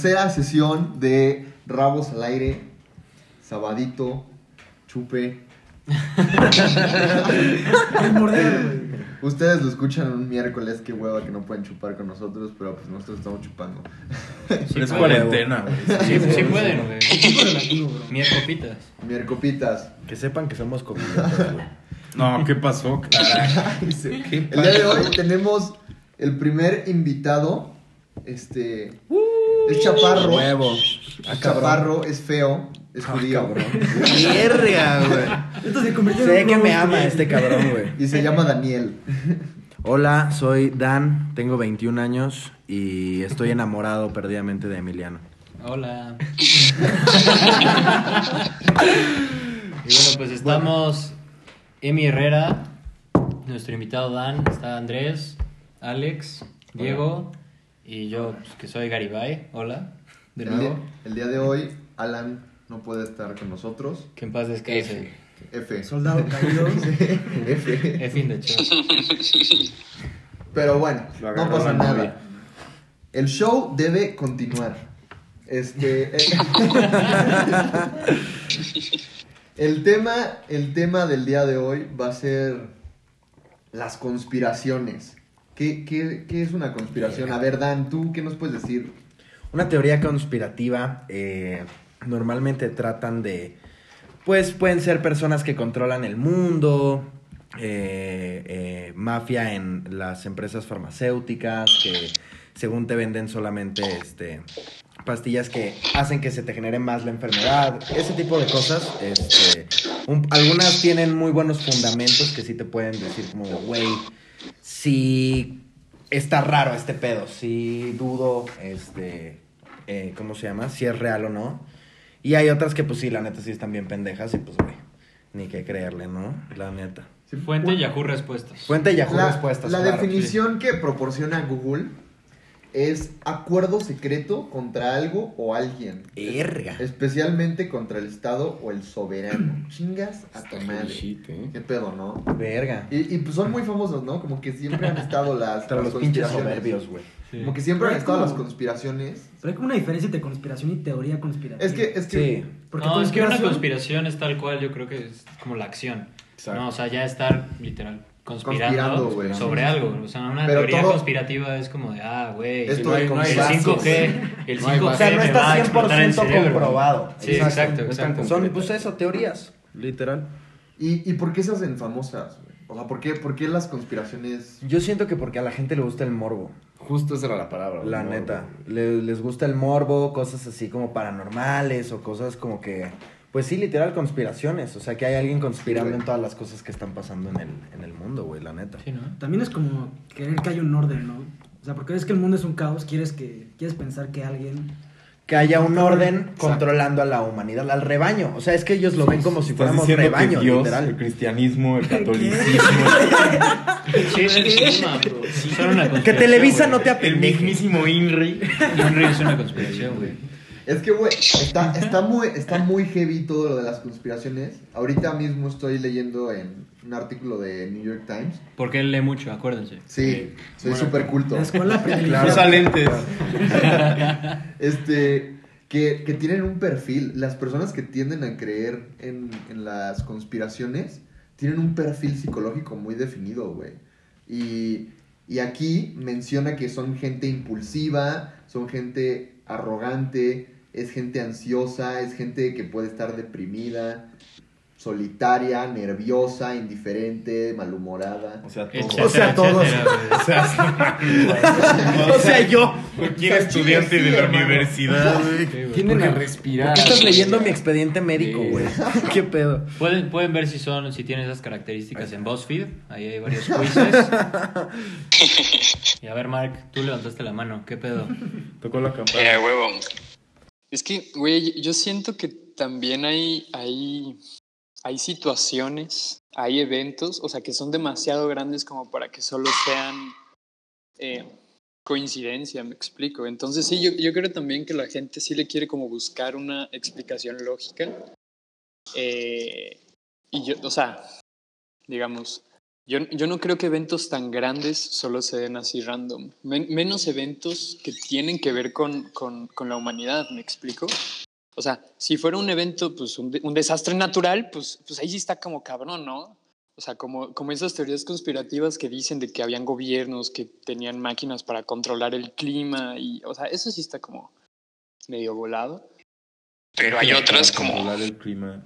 Tercera sesión de Rabos al aire. Sabadito, chupe. Ustedes lo escuchan un miércoles, qué hueva que no pueden chupar con nosotros, pero pues nosotros estamos chupando. Sí, es cuarentena, güey. Sí, sí pueden, güey. Tipo relativo, bro. Miel copitas. Miercopitas. Que sepan que somos copilotos, güey. No, ¿qué pasó? El día de pasó? hoy tenemos el primer invitado. Este. Es chaparro. Huevo. Es chaparro, es feo, es judío. Mierda, güey. Esto se convirtió en Sé que me ama este cabrón, güey. Y se llama Daniel. Hola, soy Dan, tengo 21 años y estoy enamorado perdidamente de Emiliano. Hola. y bueno, pues estamos Emi Herrera, nuestro invitado Dan, está Andrés, Alex, Diego y yo, pues, que soy Garibay. Hola, de El día, nuevo. el día de hoy, Alan no puede estar con nosotros. Que en paz descanse. F. Soldado caído. F. Es fin de show. Pero bueno, no pasa nada. El show debe continuar. Este. eh, el tema, el tema del día de hoy va a ser las conspiraciones. ¿Qué, qué, qué es una conspiración? A ver, Dan, ¿tú qué nos puedes decir? Una teoría conspirativa eh, normalmente tratan de, pues pueden ser personas que controlan el mundo, eh, eh, mafia en las empresas farmacéuticas que según te venden solamente este, pastillas que hacen que se te genere más la enfermedad, ese tipo de cosas. Este, un- algunas tienen muy buenos fundamentos que sí te pueden decir como, güey, sí está raro este pedo, sí dudo, este, eh, ¿cómo se llama? Si es real o no. Y hay otras que pues sí, la neta sí están bien pendejas y pues, güey, ni que creerle, ¿no? La neta. Fuente Yahoo Respuestas. Fuente Yahoo La, Respuestas. la claro. definición que proporciona Google es acuerdo secreto contra algo o alguien. Verga. Especialmente contra el Estado o el soberano. Chingas a tu madre. ¿eh? ¿Qué pedo, no? Verga. Y, y, pues son muy famosos, ¿no? Como que siempre han estado las, Hasta las los pinches conspiraciones. soberbios, güey. Sí. Como que siempre han Pero es estado las conspiraciones. Pero hay como una diferencia entre conspiración y teoría conspirativa. Es que, es que Sí. Porque no, es que una conspiración- conspiración es tal cual, yo creo que es como la acción. Exacto. No, o sea, ya estar literal Conspirando, sobre algo. O sea, una Pero teoría todo- conspirativa es como de, ah, güey, Esto el de no hay- no hay 5G, el No hay 5G O sea, no está va a explotar el 100% cerebro. comprobado. Sí, exacto. Son, pues eso, teorías. Literal. ¿Y, ¿Y por qué se hacen famosas? güey? O sea, ¿por qué, ¿por qué las conspiraciones? Yo siento que porque a la gente le gusta el morbo. Justo esa era la palabra. La neta. Le- les gusta el morbo, cosas así como paranormales o cosas como que. Pues sí, literal, conspiraciones. O sea, que hay alguien conspirando en todas las cosas que están pasando en el, en el mundo, güey, la neta. Sí, ¿no? También es como querer que haya un orden, ¿no? O sea, porque ves que el mundo es un caos, quieres que quieres pensar que alguien Que haya un orden controlando a la humanidad, al rebaño. O sea, es que ellos lo ven como si fuéramos rebaño, que Dios, el literal. cristianismo, el catolicismo, Que conspiración, Televisa no te el apendeje. mismísimo Inri. Henry es una conspiración, güey. Es que, güey, está, está, muy, está muy heavy todo lo de las conspiraciones. Ahorita mismo estoy leyendo en un artículo de New York Times. Porque él lee mucho, acuérdense. Sí, soy Bueno, súper culto. la escuela privilegiada. Usa lentes. Este, que, que tienen un perfil. Las personas que tienden a creer en, en las conspiraciones tienen un perfil psicológico muy definido, güey. Y, y aquí menciona que son gente impulsiva, son gente arrogante, es gente ansiosa, es gente que puede estar deprimida, solitaria, nerviosa, indiferente, malhumorada. O sea, todo. Etcétera, O sea, todos. O sea, O sea, yo. cualquier estudiante sí, de la hermano. universidad, güey. Tienen a ¿Por respirar. qué estás leyendo mi expediente médico, güey? ¿Qué pedo? Pueden, pueden ver si son, si tienen esas características en BuzzFeed. Ahí hay varios quizzes. Y a ver, Mark, tú levantaste la mano. ¿Qué pedo? Tocó la Eh, campana. huevo. Es que, güey, yo siento que también hay, hay, hay situaciones, hay eventos, o sea, que son demasiado grandes como para que solo sean eh, coincidencia, me explico. Entonces, sí, yo, yo creo también que la gente sí le quiere como buscar una explicación lógica. Eh, y yo, o sea, digamos, Yo, yo no creo que eventos tan grandes solo se den así random. Men- menos eventos que tienen que ver con, con, con la humanidad, ¿me explico? O sea, si fuera un evento, pues un, de- un desastre natural, pues, pues ahí sí está como cabrón, ¿no? O sea, como, como esas teorías conspirativas que dicen de que habían gobiernos que tenían máquinas para controlar el clima y, o sea, eso sí está como medio volado. Pero hay otras como... controlar el clima.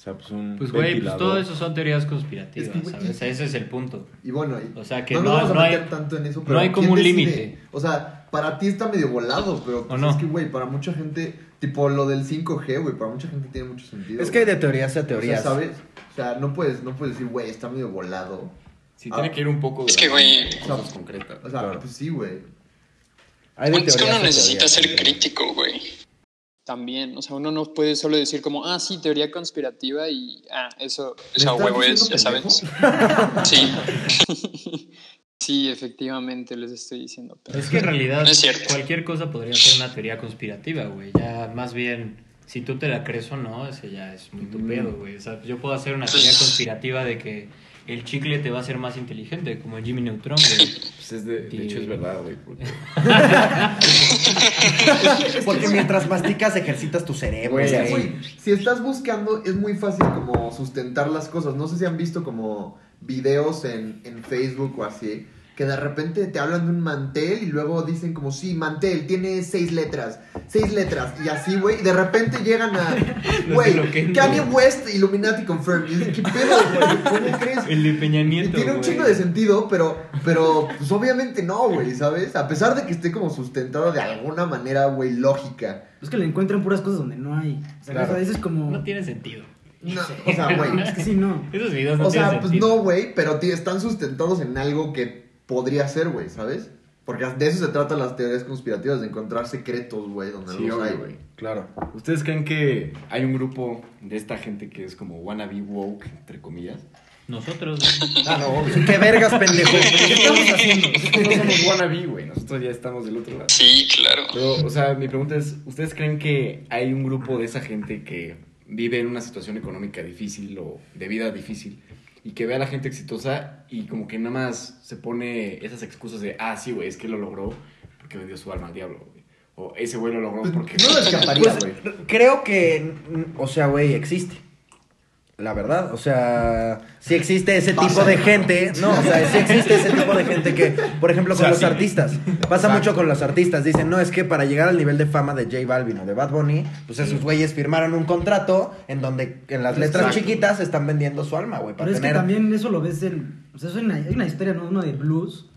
O sea, pues un. Pues, güey, pues todo eso son teorías conspirativas, Es que, ¿sabes? Ese es el punto. Y bueno, y- O sea, que no, no, vamos a no hay- tanto en eso, no pero hay como ¿quién un límite. O sea, para ti está medio volado, pero pues, no? es que, güey, para mucha gente, tipo lo del 5G, güey, para mucha gente tiene mucho sentido. Es que hay de teorías a O sea, teorías. ¿sabes? O sea, no puedes, no puedes decir, güey, está medio volado. Sí, Ah. tiene que ir un poco de Es que, güey- cosas concretas. O sea, Claro. pues sí, güey. Es que uno necesita teorías, ser crítico, güey. También, o sea, uno no puede solo decir como, ah, sí, teoría conspirativa y, ah, eso, eso a ¿Me estás huevo es, ya sabes. Sí. sí, efectivamente, les estoy diciendo. pero- Es que en realidad No es cierto. cualquier cosa podría ser una teoría conspirativa, güey. Ya más bien, si tú te la crees o no, ese ya es muy tu Mm. pedo, güey. O sea, yo puedo hacer una teoría conspirativa de que el chicle te va a hacer más inteligente, como Jimmy Neutron, güey. Es de, hecho es verdad, güey. porque- Porque mientras masticas ejercitas tu cerebro. Güey, O sea, güey. güey, si estás buscando, es muy fácil como sustentar las cosas. No sé si han visto como videos en, en Facebook o así, que de repente te hablan de un mantel y luego dicen como, sí, mantel, tiene seis letras, seis letras, y así, güey, y de repente llegan a, güey, Kanye. West, Illuminati confirmed. Y dices, ¿qué pedo, güey? ¿Cómo crees? El de Peña Y tiene un chingo de sentido, pero, pero pues obviamente no, güey, ¿sabes? A pesar de que esté como sustentado de alguna manera, güey, lógica. Es que le encuentran puras cosas donde no hay. O sea, Claro. a veces como... No tiene sentido. No, o sea, güey, Es que sí, no. Esos videos no O sea, pues sentido. no, güey, pero tí- están sustentados en algo que podría ser, güey, ¿sabes? Porque de eso se tratan las teorías conspirativas, de encontrar secretos, güey, donde Sí, no los obvio, hay, güey. Claro. ¿Ustedes creen que hay un grupo de esta gente que es como wannabe woke, entre comillas? Nosotros, Ah, no, obvio. ¿Qué vergas, pendejo? ¿Qué estamos haciendo? No somos wannabe, güey. Nosotros ya estamos del otro lado. Sí, claro. Pero, o sea, mi pregunta es, ¿ustedes creen que hay un grupo de esa gente que vive en una situación económica difícil o de vida difícil y que ve a la gente exitosa y como que nada más se pone esas excusas de, ah, sí, güey, es que lo logró porque vendió su alma al diablo, güey. O ese güey lo logró porque... no lo escaparía, Pues, güey. creo que, o sea, güey, existe. La verdad, o sea, sí existe ese tipo de gente, no, o sea, sí existe ese tipo de gente que, por ejemplo, con O sea, los sí. artistas, pasa mucho con los artistas, dicen, no, es que para llegar al nivel de fama de J Balvin o de Bad Bunny, pues esos güeyes firmaron un contrato en donde en las letras Exacto. chiquitas están vendiendo su alma, güey, para Pero es que también eso lo ves en... O sea, es una, hay una historia, ¿no? Uno de blues,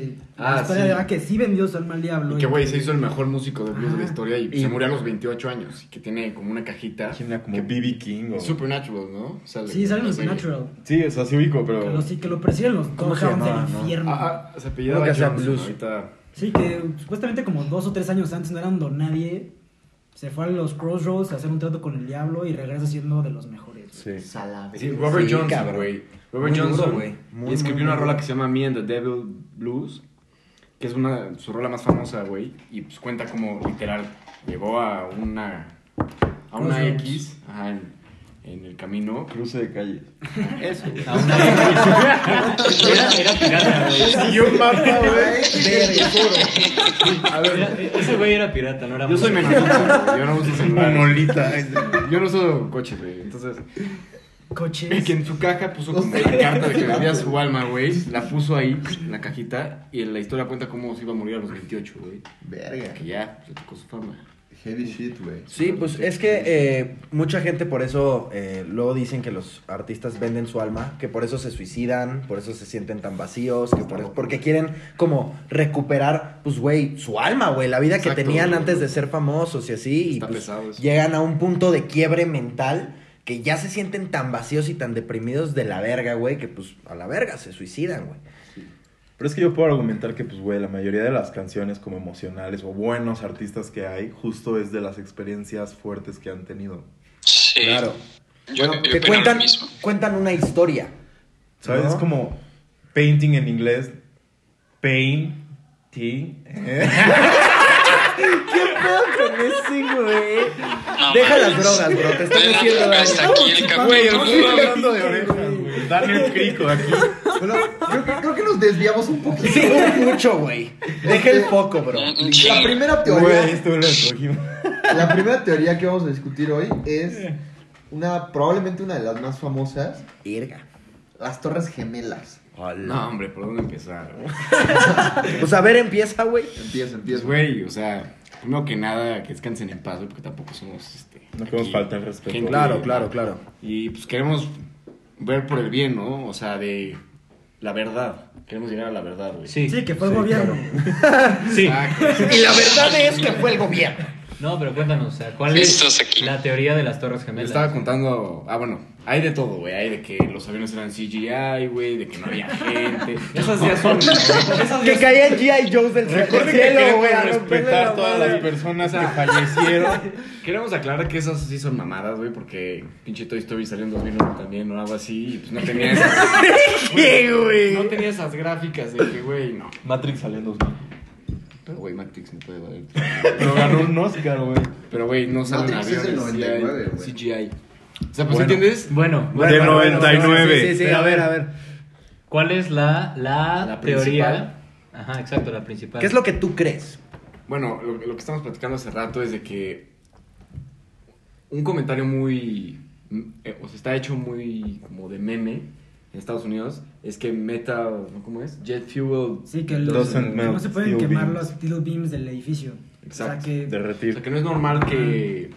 que... Ah, la historia sí. de ah, que sí vendió su alma al diablo. Y que, güey, se hizo el mejor músico de blues de la historia y, Y- se murió a los 28 años y que tiene como una cajita. Tiene como que- BB King o... Supernatural, ¿no? Sale Sí, sale en. Supernatural. Sí, o sea, sí ubico, Que pero... lo, sí, que lo persiguen los ¿Cómo se Doghounds llamaba, del no? infierno. Ah, ah, se apellidaba que blues. Ahorita... Sí, que supuestamente como dos o tres años antes no eran don nadie. Se fue a los Crossroads a hacer un trato con el diablo y regresa siendo de los mejores. Sí. Salame. Sí, Robert Sí, Johnson, güey. Robert Muy duro, Johnson. güey. Muy, y escribió muy, una muy rola duro. que se llama Me and the Devil Blues, que es una su rola más famosa, güey. Y pues cuenta como literal llegó a una a una. X, ajá, en, en el camino. Cruce de calles. Eso. güey. A una era, era pirata, güey. Y un mapa, Verga. A ver, Era- ese güey era pirata, no era yo soy mexicano, güey, yo no uso celular. Monolita. Yo no uso coches, güey. Entonces, Coches. que en su caja puso como la carta de que vendía su alma, güey. La puso ahí, en la cajita. Y en la historia cuenta cómo se iba a morir a los 28, güey. Verga. Que ya, pues, le tocó su fama. Heavy shit, güey. Sí, pues es que eh, mucha gente por eso eh, luego dicen que los artistas venden su alma, que por eso se suicidan, por eso se sienten tan vacíos, que por eso- porque quieren como recuperar, pues güey, su alma, güey, la vida que tenían güey. antes de ser famosos y así, y Está pues pesado eso. llegan a un punto de quiebre mental que ya se sienten tan vacíos y tan deprimidos de la verga, güey, que pues a la verga se suicidan, güey. Pero es que yo puedo argumentar que, pues, güey, la mayoría de las canciones como emocionales o buenos artistas que hay, justo es de las experiencias fuertes que han tenido. Sí. Claro. Yo, Bueno, yo que cuentan, lo mismo. cuentan una historia. ¿Sabes? ¿No? Es como painting en inglés. Pain. T. ¿Qué pedo con ese, güey? No, Deja las drogas, bro, te están Ven, haciendo daño. Hasta aquí el capítulo. ¿no? hablando de orejas, güey. Daniel Crico aquí. Bueno, creo, que- creo que nos desviamos un poquito. Sí, mucho, güey. Deja el foco, bro. La primera Güey, teoría, esto lo escogimos. la primera teoría que vamos a discutir hoy es una probablemente una de las más famosas, Irga. las Torres Gemelas. No, hombre, ¿por dónde empezar? Pues a ver, empieza, güey. Empieza, Pues, empieza. güey, o sea, primero que nada, que descansen en paz, güey, porque tampoco somos, este... No queremos faltar el respeto. gente- Claro, claro, claro. Y pues queremos ver por el bien, ¿no? O sea, de la verdad. Queremos llegar a la verdad, güey. Sí, Sí, que fue el gobierno. sí. Exacto. Y la verdad es que fue el gobierno. No, pero cuéntanos, o sea, ¿cuál es aquí. la teoría de las Torres Le Gemelas? estaba contando. Ah, bueno, hay de todo, güey. Hay de que los aviones eran CGI, güey, de que no había gente. Esas ya son. Que caían G.I. Joe's del Recuerden que cielo, queremos güey. a romperle respetar la todas madre. las personas que fallecieron. Queremos aclarar que esas sí son mamadas, güey, porque pinche Toy Story salió en 2001 también o algo así. Y pues no tenía esas. ¿Qué, güey? no tenía esas gráficas de que, güey, no. Matrix salió en 2000. Pero, güey, Matrix me puede valer. Pero ganó un Oscar, güey. Pero, güey, no salen Matrix es del aviones 99, CGI. güey. CGI. O sea, pues, Bueno. ¿entiendes? Bueno, Bueno, De bueno, bueno, 99. Sí, sí, sí, Pero a ver, a ver. ¿cuál es la, la, La teoría? principal. Ajá, exacto, la principal. ¿Qué es lo que tú crees? Bueno, lo, lo que estamos platicando hace rato es de que un comentario muy, eh, o sea, está hecho muy como de meme en Estados Unidos, es que meta, ¿no? ¿cómo es? Jet fuel, Sí, que, los, no se pueden quemar beams. los steel beams del edificio. Exacto. O sea, que o Derretir. sea, que no es normal que,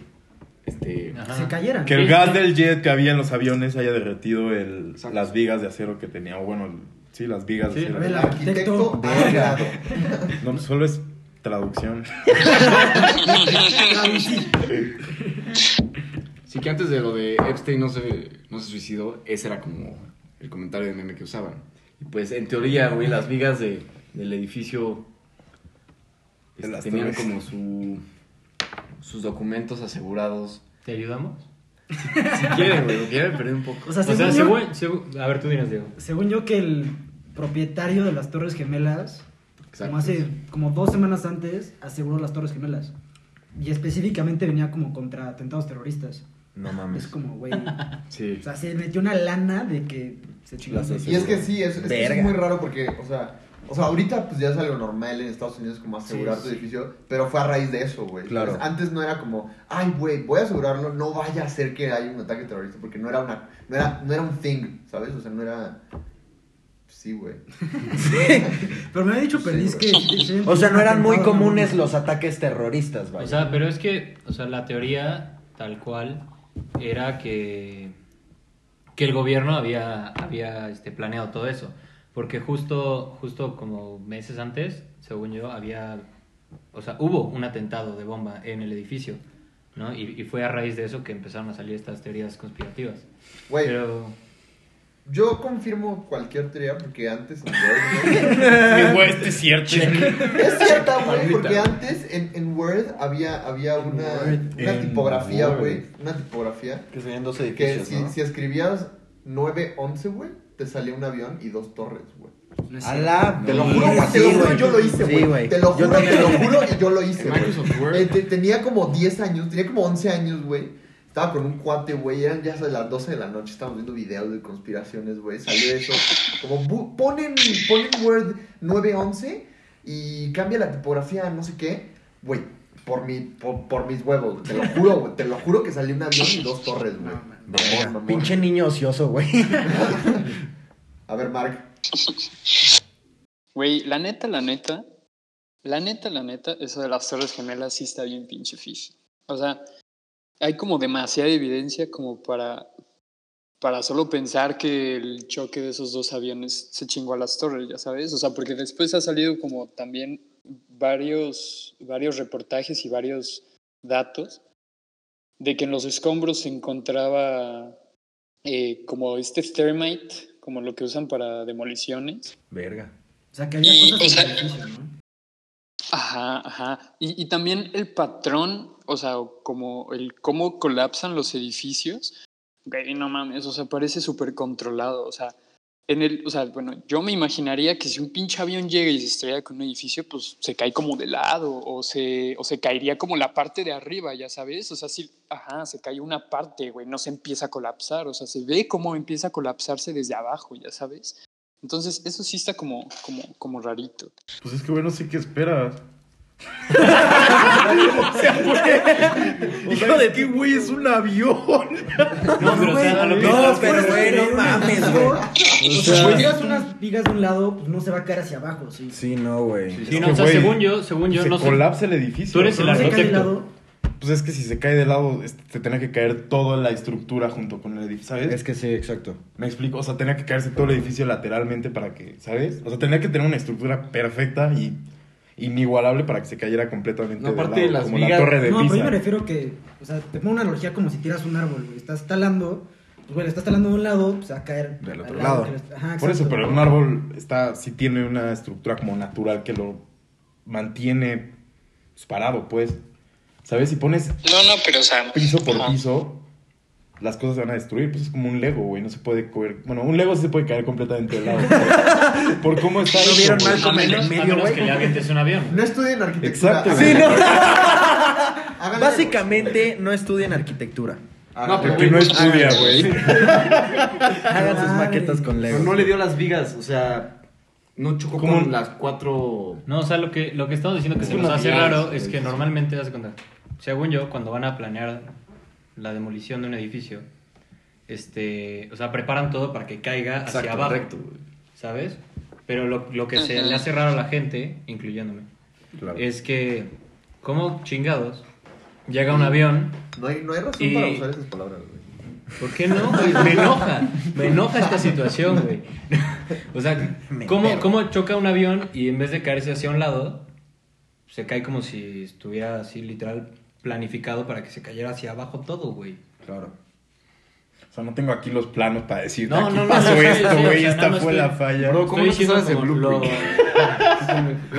este, Ajá. se cayeran. Que el Sí. gas del jet que había en los aviones haya derretido el, Exacto. las vigas de acero que tenía. O bueno, el- sí, las vigas Sí, de acero. El arquitecto. No, solo es traducción. sí que antes de lo de Epstein no se, no se suicidó, ese era como el comentario de meme que usaban. Y pues, en teoría, güey, las vigas de, del edificio De este, las tenían torres. como su, sus documentos asegurados. ¿Te ayudamos? Si quieren, güey, lo quieren perder un poco. O sea, O sea, según, yo, según, según- A ver, tú dinos, Diego. según yo que el propietario de las Torres Gemelas, Exacto. como hace como dos semanas antes, aseguró las Torres Gemelas. Y específicamente venía como contra atentados terroristas. No Es mames. como, güey. Sí. O sea, se metió una lana de que se chingó. Y es que sí, es, es, que es muy raro porque, o sea, o sea, ahorita pues ya es algo normal en Estados Unidos como asegurar Sí, tu sí. edificio, pero fue a raíz de eso, güey. Claro. Antes no era como, ay, güey, voy a asegurarlo, no vaya a ser que haya un ataque terrorista, porque no era una, no era, no era un thing, ¿sabes? O sea, no era, sí, güey. Pero me había dicho Perdiz Sí, que... sí, O sea, no eran muy comunes los ataques terroristas, vaya. O sea, pero es que, o sea, la teoría tal cual era que, que el gobierno había, había este, planeado todo eso. Porque justo, justo como meses antes, según yo, había, o sea, hubo un atentado de bomba en el edificio, ¿no? Y, y fue a raíz de eso que empezaron a salir estas teorías conspirativas. Güey, Pero, yo confirmo cualquier teoría porque antes en Word, Güey, este es cierto. es cierta, güey, porque antes en, en Word había, había una, Word. una tipografía, güey, una tipografía Que serían dos que edificios, si, ¿no? si escribías 911, güey, te salía un avión y dos torres, güey. No la Te lo juro, güey, te lo juro, yo lo hice, güey. te lo Yo juro, te lo juro y yo lo hice. Microsoft Word. Eh, te- tenía como 10 años, tenía como 11 años, güey. Estaba con un cuate, güey, eran ya las 12 de la noche, estábamos viendo videos de conspiraciones, güey. Salió eso. Como ponen, ponen Word 911 y cambia la tipografía, no sé qué. Güey, por, mi, por, por mis huevos, te lo juro, güey. Te lo juro que salió un avión y dos torres, güey. No. Pinche niño ocioso, güey. A ver, Mark. Güey, la neta, la neta, la neta, la neta, eso de las Torres Gemelas sí está bien pinche fish. O sea, hay como demasiada evidencia como para, para solo pensar que el choque de esos dos aviones se chingó a las torres, ya sabes. O sea, porque después ha salido como también varios, varios reportajes y varios datos de que en los escombros se encontraba eh, como este thermite, como lo que usan para demoliciones. Verga. O sea, que había Y, cosas o sea- ¿no? Ajá, ajá. Y, y también el patrón, o sea, como el cómo colapsan los edificios. Güey, no mames, o sea, parece súper controlado. O sea, en el, o sea, bueno, yo me imaginaría que si un pinche avión llega y se estrella con un edificio, pues se cae como de lado o se, o se caería como la parte de arriba, ya sabes, o sea, sí, ajá, se cae una parte, güey, no se empieza a colapsar, o sea, se ve cómo empieza a colapsarse desde abajo, ya sabes. Entonces, eso sí está como, como, como rarito. Pues es que, güey, no sé qué esperas. O sea, es que, güey, es un avión. No, pero o sea, a lo que No, pero güey, no mames, güey. O Si sea, tiras unas vigas de un lado, pues no se va a caer hacia abajo, sí. sí, no, güey. Sí, no, o sea, güey, según yo, según yo, se no sé. colapsa el edificio. Tú eres el No se cae de arquitecto. lado. Pues es que si se cae de lado, se tenía que caer toda la estructura junto con el edificio, ¿sabes? Es que sí, exacto. Me explico, o sea, tenía que caerse todo el edificio lateralmente para que, ¿sabes? O sea, tenía que tener una estructura perfecta y inigualable para que se cayera completamente No, de aparte lado, las como vigas- la torre de No, pero yo me Pisa. refiero que, o sea, te pongo una analogía como si tiras un árbol, güey. Estás talando, pues güey, le estás talando de un lado, pues va a caer Del otro lado. Ajá, Por eso, pero un árbol está, sí tiene una estructura como natural que lo mantiene pues, parado, pues. ¿Sabes? Si pones No, no, pero o sea... piso por piso, las cosas se van a destruir. Pues es como un Lego, güey. No se puede coger. Bueno, un Lego sí se puede caer completamente de lado. por, cómo está ¿No vieron mal como en el medio, güey? que le avientes un avión. No estudien arquitectura. Exacto, Sí, no. Básicamente, no estudien arquitectura. pero Porque no estudia, güey. Hagan sus maquetas con Lego. No le dio las vigas, o sea, no chocó ¿Cómo? con las cuatro... No, o sea, lo que, lo que estamos diciendo que Es se que nos hace raro es que normalmente, de cuenta, según yo, cuando van a planear la demolición de un edificio, este, o sea, preparan todo para que caiga hacia Exacto, abajo, recto, güey. ¿sabes? Pero lo, lo que se le hace raro a la gente, incluyéndome, Claro. es que, como chingados, llega un avión, No hay, no hay razón Y- para usar esas palabras, güey. ¿por qué no? güey? Me enoja, me enoja esta situación, güey. O sea, ¿cómo. ¿cómo choca un avión y en vez de caerse hacia un lado, se cae como si estuviera así literal planificado para que se cayera hacia abajo todo, güey? Claro. O sea, no tengo aquí los planos para decirte. No, aquí no, no, pasó no, esto, sí, o güey. sea, esta fue la falla. Bro, ¿cómo Estoy no sabes el lo, lo O que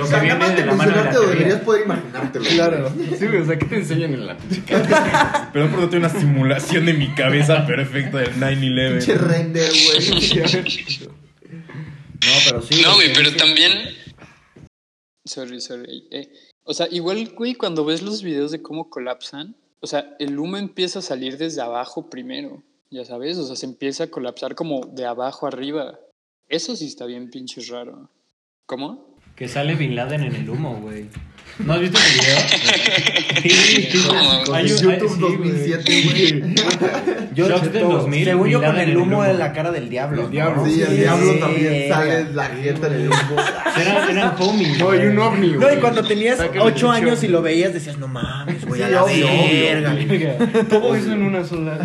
sea, viene nada más de la mano de la o deberías poder imaginártelo. Claro. Sí, güey, o sea, ¿qué te enseñan en la pinche Perdón por no tener una simulación de mi cabeza perfecta del Pinche 9-11. render, güey. No, pero sí. No, güey, pero también. Sorry, sorry. Eh, o sea, igual, güey, cuando ves los videos de cómo colapsan, o sea, el humo empieza a salir desde abajo primero, ya sabes, o sea, se empieza a colapsar como de abajo arriba. Eso sí está bien pinche raro. ¿Cómo? Que sale Bin Laden en el humo, güey. ¿No has visto el video? Sí, sí, YouTube sí, 2007, güey. Yo, Shocks del todo- 2000, según yo, con el humo de la cara del diablo. El diablo. Sí, el diablo sí, también sale la jeta en el humo. Eran, eran homies. No, y un ovni, No, y cuando tenías Saca el 8 pinche años y lo veías, decías, no mames, güey, Sí, a la verga. Todo eso en una sola.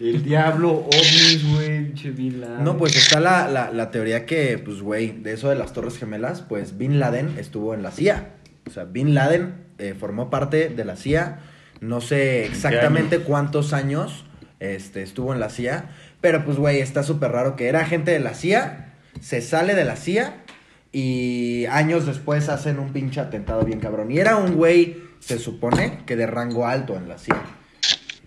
El diablo, ovnis, güey, pinche Bin Laden. No, pues está la, la, la teoría que, pues, güey, de eso de las Torres Gemelas, pues Bin Laden estuvo en la CIA. O sea, Bin Laden eh, formó parte de la CIA. No sé exactamente cuántos años este, estuvo en la CIA. Pero, pues, güey, está súper raro que era agente de la CIA, se sale de la CIA y años después hacen un pinche atentado bien cabrón. Y era un güey, se supone, que de rango alto en la CIA.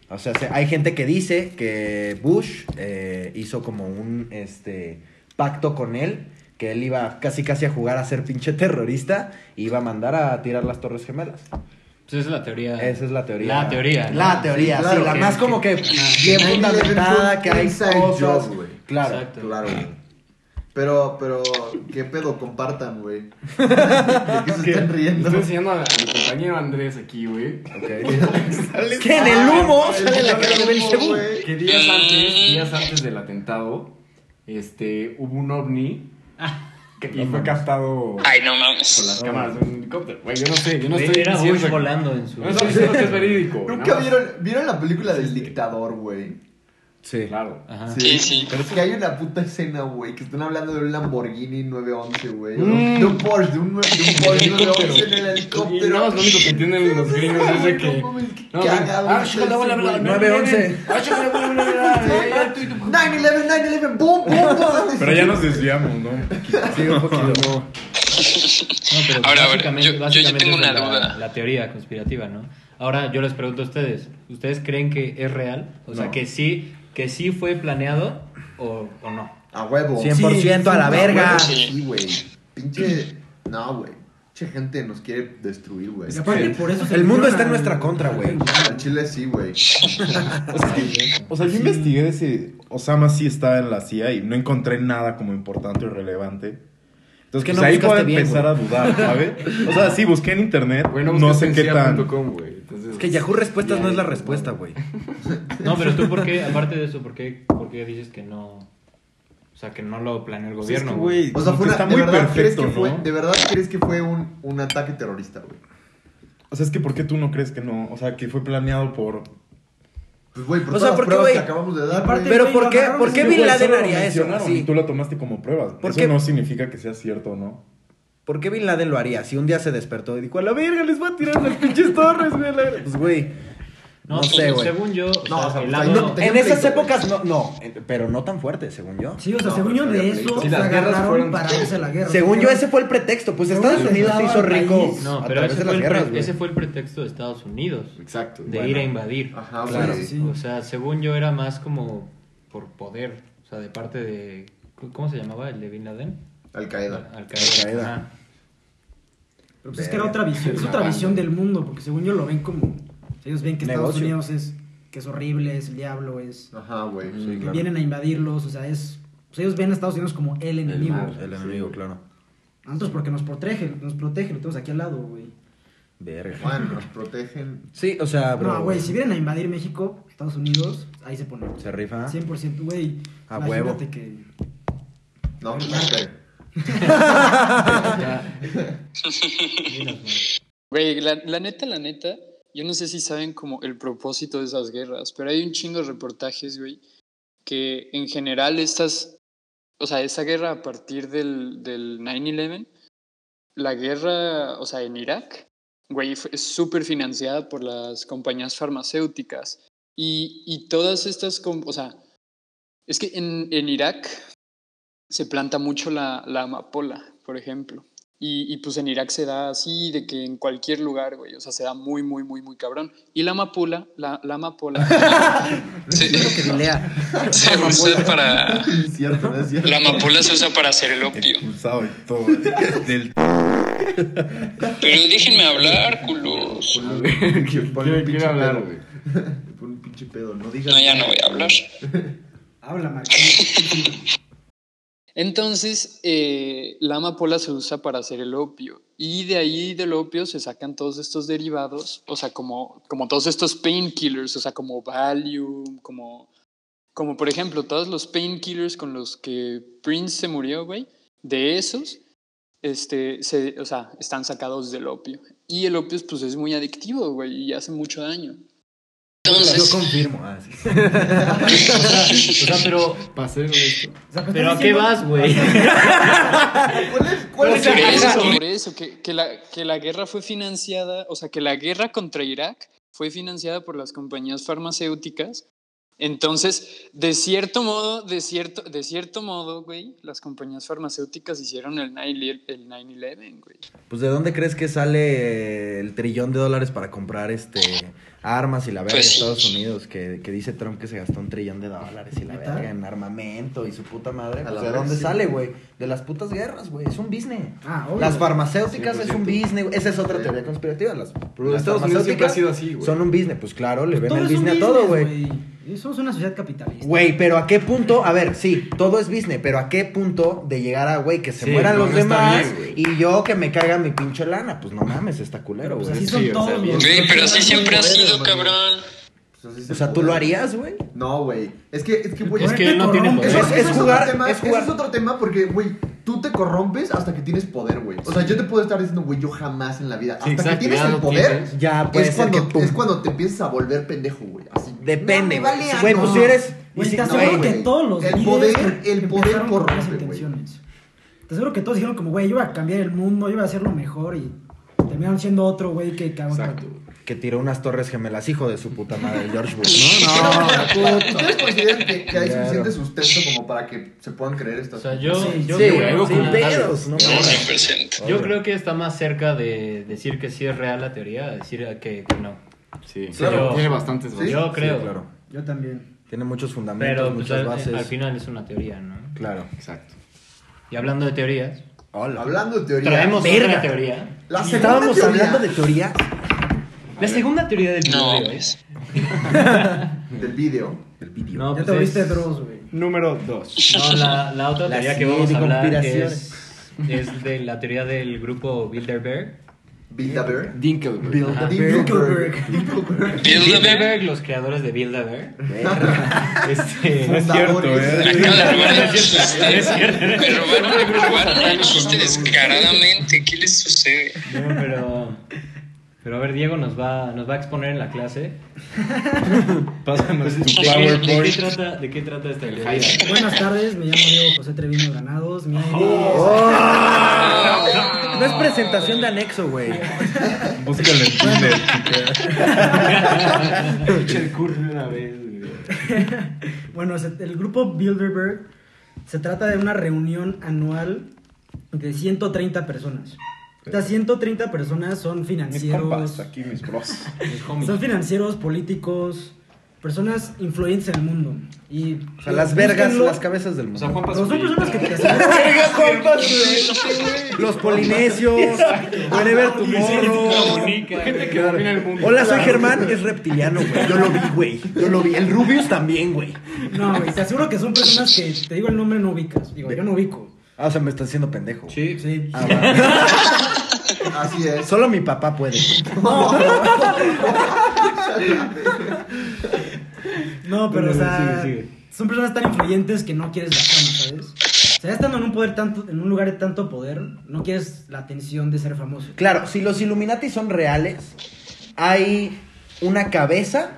O sea, se- hay gente que dice que Bush eh, hizo como un este pacto con él, que él iba casi casi a jugar a ser pinche terrorista y iba a mandar a tirar las Torres Gemelas. Pues esa es la teoría. Esa es la teoría. La teoría. ¿no? La teoría, sí, Sí, claro, la que- más como que que- bien 9/11 fundamentada, que hay cosas. job, claro. Exacto. Claro, güey. Pero, pero, ¿qué pedo? Compartan, güey. ¿De qué se están riendo? Estoy enseñando a, mi compañero Andrés aquí, güey. Ok. que en el humo sale la cara de Belcebú. Que días antes, días antes del atentado, este, hubo un ovni que- y fue captado Ay, no por mames. las cámaras de un helicóptero. Güey, yo no sé, yo no estoy Era Bush volando en su. No estoy diciendo que es verídico. ¿Nunca nada más. vieron, vieron la película del dictador, güey? Sí. Claro. Ajá. Sí, sí. Pero es que hay una puta escena, güey, que están hablando de un Lamborghini 911, güey. Mm. De un Porsche, de un, de un Porsche 911 en el Y helicóptero. nada más lo único que entienden los gringos es de que. No mames, qué No, cagado ah, está chica, ese, bla, bla, bla, güey. 911. Ah, chica, bla, bla, bla, bla, bla, 9-11, 9-11, boom, boom, boom. Pero ya nos desviamos, ¿no? Sí, un poquito. No, pero Ahora, básicamente, yo- tengo una la- duda. La, teoría conspirativa, ¿no? Ahora yo les pregunto a ustedes, ¿ustedes creen que es real? O sea, que sí, que sí fue planeado o, o no? A huevo. 100% a la A verga. Sí. Sí, güey. Pinche. No, güey. Pinche gente nos quiere destruir, güey. Y aparte, por eso se El mundo está en nuestra contra, güey. Al chile sí, güey. O sea, yo investigué de si Osama sí estaba en la CIA y no encontré nada como importante o relevante. Entonces, que pues no ahí puedo bien, empezar a dudar, ¿sabes? O sea, sí, busqué en internet, Bueno, no sé qué tan... .com, güey. Entonces, Es que Yahoo Respuestas no es la respuesta, güey. No, pero tú, ¿por qué, aparte de eso, por qué, por qué dices que no? O sea, que no lo planeó el Pues es que, gobierno, güey, O sea, fue una, está de, muy verdad, ¿crees perfecto, fue, ¿no? ¿De verdad crees que fue un, un ataque terrorista, güey? O sea, es que ¿por qué tú no crees que no? O sea, que fue planeado por... Pues, güey, por O todas sea, las porque, pruebas güey, que acabamos de dar, aparte. Pero ¿por qué, ¿por qué Bin Laden haría eso? Sí. Y tú lo tomaste como pruebas. ¿Por Eso qué? no significa que sea cierto, ¿no? ¿Por qué Bin Laden lo haría? Si un día se despertó y dijo, a la verga, les voy a tirar las pinches torres, güey. a la verga". Pues, güey, no, pues, sé, güey. Según yo, o No, o sea, pues, no En esas pleito, épocas no, no, pero no tan fuerte, según yo. Sí, o sea, No, según yo pero de eso. Sí, se las guerras agarraron fueron para irse a la guerra. Según yo, ese fue el pretexto. Pues Estados Unidos se hizo rico. No, a pero través ese de fue, las el guerras, pre- ese fue el pretexto de Estados Unidos. Exacto. De Bueno. ir a invadir. Ajá, Claro. güey. Sí. O sea, según yo era más como por poder. O sea, de parte de... ¿Cómo se llamaba el de Bin Laden? Al Qaeda. Al Al-Qaeda. Ajá. Pero pues es que era otra visión, es otra visión del mundo, porque según yo lo ven como. Ellos ven que Estados Negocio. Unidos es, que es horrible, es el diablo, es. Ajá, güey. Sí, que claro. vienen a invadirlos, o sea, es. Pues ellos ven a Estados Unidos como el enemigo. mal. El enemigo, claro. Nosotros porque nos protege, nos protege, lo tenemos aquí al lado, güey. Verga. Juan, nos protegen. Sí, o sea, bro. No, güey, si vienen a invadir México, Estados Unidos, ahí se pone. Se rifa. 100%, güey. A Imagínate huevo. que. No, pues, güey. La, la neta, la neta, yo no sé si saben como el propósito de esas guerras, pero hay un chingo de reportajes, güey, que en general estas, o sea, esa guerra a partir del, del 9-11, la guerra, o sea, en Irak, güey, es súper financiada por las compañías farmacéuticas. Y, y todas estas, o sea, es que en, en Irak se planta mucho la, la amapola, por ejemplo. Y, y, pues en Irak se da así, de que en cualquier lugar, güey, o sea, se da muy, muy, muy, muy cabrón. Y la amapola, la, la amapola, se, que dilea. se usa para... Es cierto, es cierto. La amapola se usa para hacer el opio. Expulsado y todo. Del... Pero déjenme hablar, culos. Pinche hablar, pedo. güey. Pon un pinche pedo. No digas. No, ya no voy a hablar. Habla, Marquín. Entonces, eh, la amapola se usa para hacer el opio. Y de ahí del opio se sacan todos estos derivados, o sea, como, como todos estos painkillers, o sea, como Valium, como, como por ejemplo, todos los painkillers con los que Prince se murió, güey, de esos, este, se, o sea, están sacados del opio. Y el opio, pues, es muy adictivo, güey, y hace mucho daño. Yo confirmo. ah, sí. O sea, pero... Para ser honesto. O sea, ¿Pero a qué vas, güey? ¿Cuál es? ¿Cuál es Por el eso, punto? por eso, que, que la, que la guerra fue financiada, o sea, que la guerra contra Irak fue financiada por las compañías farmacéuticas. Entonces, de cierto modo, de cierto, de cierto modo, güey, las compañías farmacéuticas hicieron el 9-11, el 9/11, güey. Pues de dónde crees que sale el trillón de dólares para comprar este armas y la verga Pues de sí. Estados Unidos? Que, que dice Trump que se gastó un trillón de dólares y la verga en armamento y su puta madre. Pues, ¿De dónde sí, sale, güey. De las putas guerras, güey. Es un business. Ah, obvio. Las farmacéuticas es un 100%. business. güey. Esa es otra teoría conspirativa. Las, las Estados Unidos siempre ha farmacéuticas sido así, güey. Son un business. Pues claro, le ven Todo el es un business a todo, güey. Güey. Somos una sociedad capitalista. Güey, pero ¿a qué punto? A ver, sí, todo es business, pero ¿a qué punto de llegar a, güey, que se Sí, mueran no, los no demás bien, y yo que me caiga mi pinche lana? Pues no mames, está culero, Pues güey. así Sí, son todos Güey, pero así siempre ha sido, cabrón. Pues así se O sea, ¿tú lo harías, güey? No, güey. Es que, es que, güey. Es que él no tiene poder. Eso, Es- es jugar- otro tema, es jugar. Eso es otro tema porque, güey, tú te corrompes hasta que tienes poder, güey. O sea, yo te puedo estar diciendo, güey, yo jamás en la vida. Hasta Sí, exacto, que tienes ya el poder, tienes. Ya puede es, ser cuando, que es cuando te empiezas a volver pendejo, güey. Así. Depende, No, güey. vale Güey, algo. pues si eres... Güey, si- te no, aseguro güey. que todos los El poder- el poder corrompe, güey. Te aseguro que todos dijeron como, güey, yo voy a cambiar el mundo, yo voy a hacerlo mejor y terminaron siendo otro güey que cagó. Exacto. Que tiró unas torres gemelas, hijo de su puta madre, George Bush, ¿no? No, Pero, ¿Ustedes consideran que, que hay Claro. suficiente sustento como para que se puedan creer O estas sea, cosas? yo, Sí, yo sí, creo, con- pedos, no No, mames. 100%. yo creo que está más cerca de decir que sí es real la teoría, a decir que, que no. Sí, Claro. tiene bastantes Sí. bases. Yo creo. Sí, claro. Yo también. Tiene muchos fundamentos, Pero pues, muchas al, bases. al final es una teoría, ¿no? Claro. Exacto. Y hablando de teorías, Hola. Hablando de teoría. traemos Verga. otra teoría. La Estábamos teoría hablando de teoría. La segunda teoría del No, video pues. del video. El vídeo. No, Ya pues te volviste es- Dross, güey. Número 2. No, la, la otra La teoría que vamos a hablar es, es de la teoría del grupo Bilderberg. Bilderberg. Dinkelberg. Dinkelberg. Dinkelberg. Bilderberg, los creadores de Bilderberg. Este, No es cierto, ¿eh? Acaba de robar No es cierto, no es cierto. Me robaron, el chiste descaradamente. ¿Qué les sucede? No, pero, pero a ver, Diego nos va, nos va a exponer en la clase. Pásanos tu ¿De qué, de qué PowerPoint. trata, ¿De qué trata esta teoría? Buenas tardes, me llamo Diego José Treviño Granados. Mi ID ¡Oh! No es presentación de anexo, güey. Búscalo en Tinder, chica. El curso de una vez, güey. Bueno, el grupo Bilderberg se trata de una reunión anual de 130 personas. Estas 130 personas son Mis financieros, compas, aquí mis bros. Mis son financieros, políticos, personas influyentes en el mundo. Y, O sea, las vergas, las cabezas del O mundo. sea, Juan Pero son personas que te aseguran- Los polinesios. Whenever tomorrow. Gente que domina el mundo. Hola, soy Germán, es reptiliano, güey. Yo lo vi, güey. Yo lo vi. El Rubius también, güey. No, güey, te aseguro que son personas que te digo el nombre no ubicas. Digo, yo no ubico. Ah, o sea, me estás haciendo pendejo. Sí, Sí. Ah, va. Así es. Solo mi papá puede. No, pero o Bueno, sea, sigue, sigue. son personas tan influyentes que no quieres la fama, ¿sabes? O sea, estando en un poder tanto, en un lugar de tanto poder, no quieres la atención de ser famoso. Claro, si los Illuminati son reales, hay una cabeza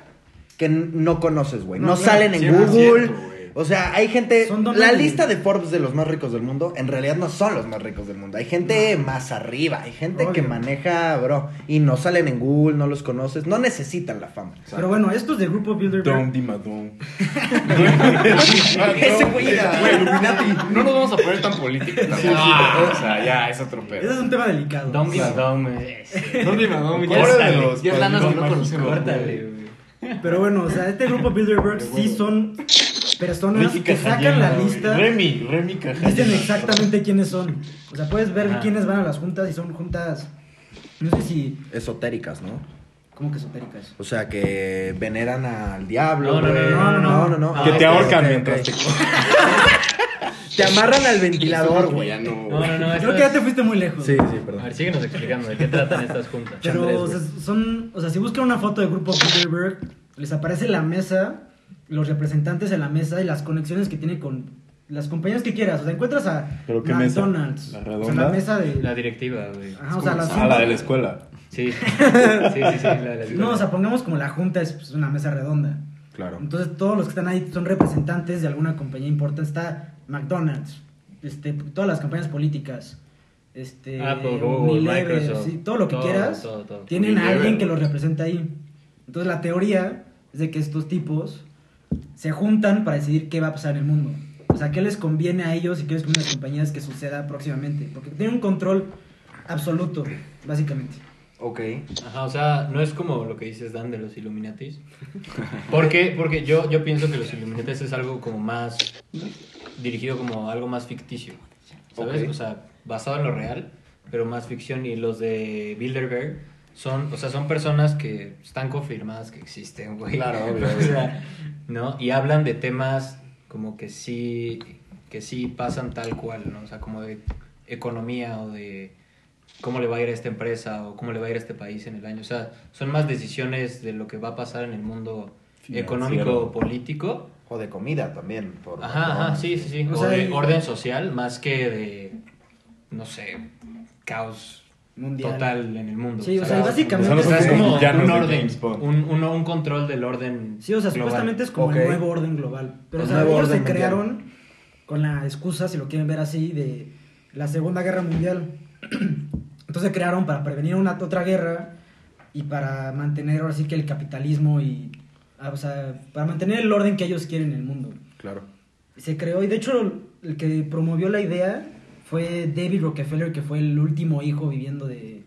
que no conoces, güey. No, No, claro, salen en 100%, Google. O sea, hay gente. Son La lista de Forbes de los más ricos del mundo, en realidad no son los más ricos del mundo. Hay gente más arriba. Hay gente que maneja, bro. Y no salen en Google, no los conoces. No necesitan la fama. Pero bueno, estos del grupo Don Bilderberg, Dimadón. Ese güey. No nos vamos a poner tan políticos tampoco. O sea, ya, es otro ese pedo. es un tema delicado. Sí. Ese. ¿Dónde iba? ¿Dónde Ya está, güey. Ya es que no güey. Pero bueno, o sea, este grupo Bilderberg sí son personas Ricky que sacan la lista, Remy, Remy Cajallena. dicen exactamente quiénes son. O sea, puedes ver Ajá. quiénes van a las juntas y son juntas, no sé si, Esotéricas, ¿no? ¿cómo que esotéricas? O sea, que veneran al diablo. No, no, no, no, no, no, no, no. no. Que Ah, te ahorcan mientras te Te amarran al ventilador, güey. Ya no. No, no, no. Creo esto que ya es- te fuiste muy lejos. Sí, sí, A perdón. ver, síguenos explicando de qué tratan estas juntas. Pero, Chandres, o sea, son, o sea, si buscan una foto del grupo Bilderberg, les aparece la mesa, los representantes en la mesa y las conexiones que tiene con las compañías que quieras. O sea, encuentras a ¿Pero qué mesa? McDonald's. ¿La O sea, redonda? la mesa de... La directiva, güey. Ajá, o sea, Ah, la de la escuela. Sí, sí, sí, sí, la de la No, o sea, pongamos como la junta es pues, una mesa redonda. Claro. Entonces, todos los que están ahí son representantes de alguna compañía importante. Está McDonald's, este, todas las campañas políticas, este, Apple, Google, Unilever, Microsoft, sí, todo lo que todo, quieras, todo, todo. tienen a alguien que los representa ahí. Entonces, la teoría es de que estos tipos se juntan para decidir qué va a pasar en el mundo. O sea, qué les conviene a ellos y qué les conviene a las compañías que suceda próximamente. Porque tienen un control absoluto, básicamente. Ok. Ajá, o sea, no es como lo que dices, Dan, de los Illuminatis. ¿Por qué? Porque yo, yo pienso que los Illuminatis es algo como más dirigido como algo más ficticio, ¿sabes? Ok. O sea, basado en lo real, pero más ficción. Y los de Bilderberg son, o sea, son personas que están confirmadas que existen, güey. Claro, obvio, o sea, ¿no? Y hablan de temas como que sí, que sí pasan tal cual, ¿no? O sea, como de economía o de cómo le va a ir a esta empresa o cómo le va a ir a este país en el año. O sea, son más decisiones de lo que va a pasar en el mundo Financiero. económico, político. O de comida también. Por Ajá, ajá, sí, sí, sí. O O, sea, de y- orden social más que de, no sé, caos Mundial. total en el mundo. Sí, o sea, básicamente- O sea, es como un de orden, un, un, un control del orden Sí, o sea, global. supuestamente es como Ok. el nuevo orden global. Pero o El sea, nuevo ellos se mundial. crearon con la excusa, si lo quieren ver así, de la Segunda Guerra Mundial. Entonces se crearon para prevenir una otra guerra y para mantener ahora sí que el capitalismo y... ah, O sea, para mantener el orden que ellos quieren en el mundo. Claro. Y se creó, y de hecho el que promovió la idea fue David Rockefeller, que fue el último hijo viviendo de...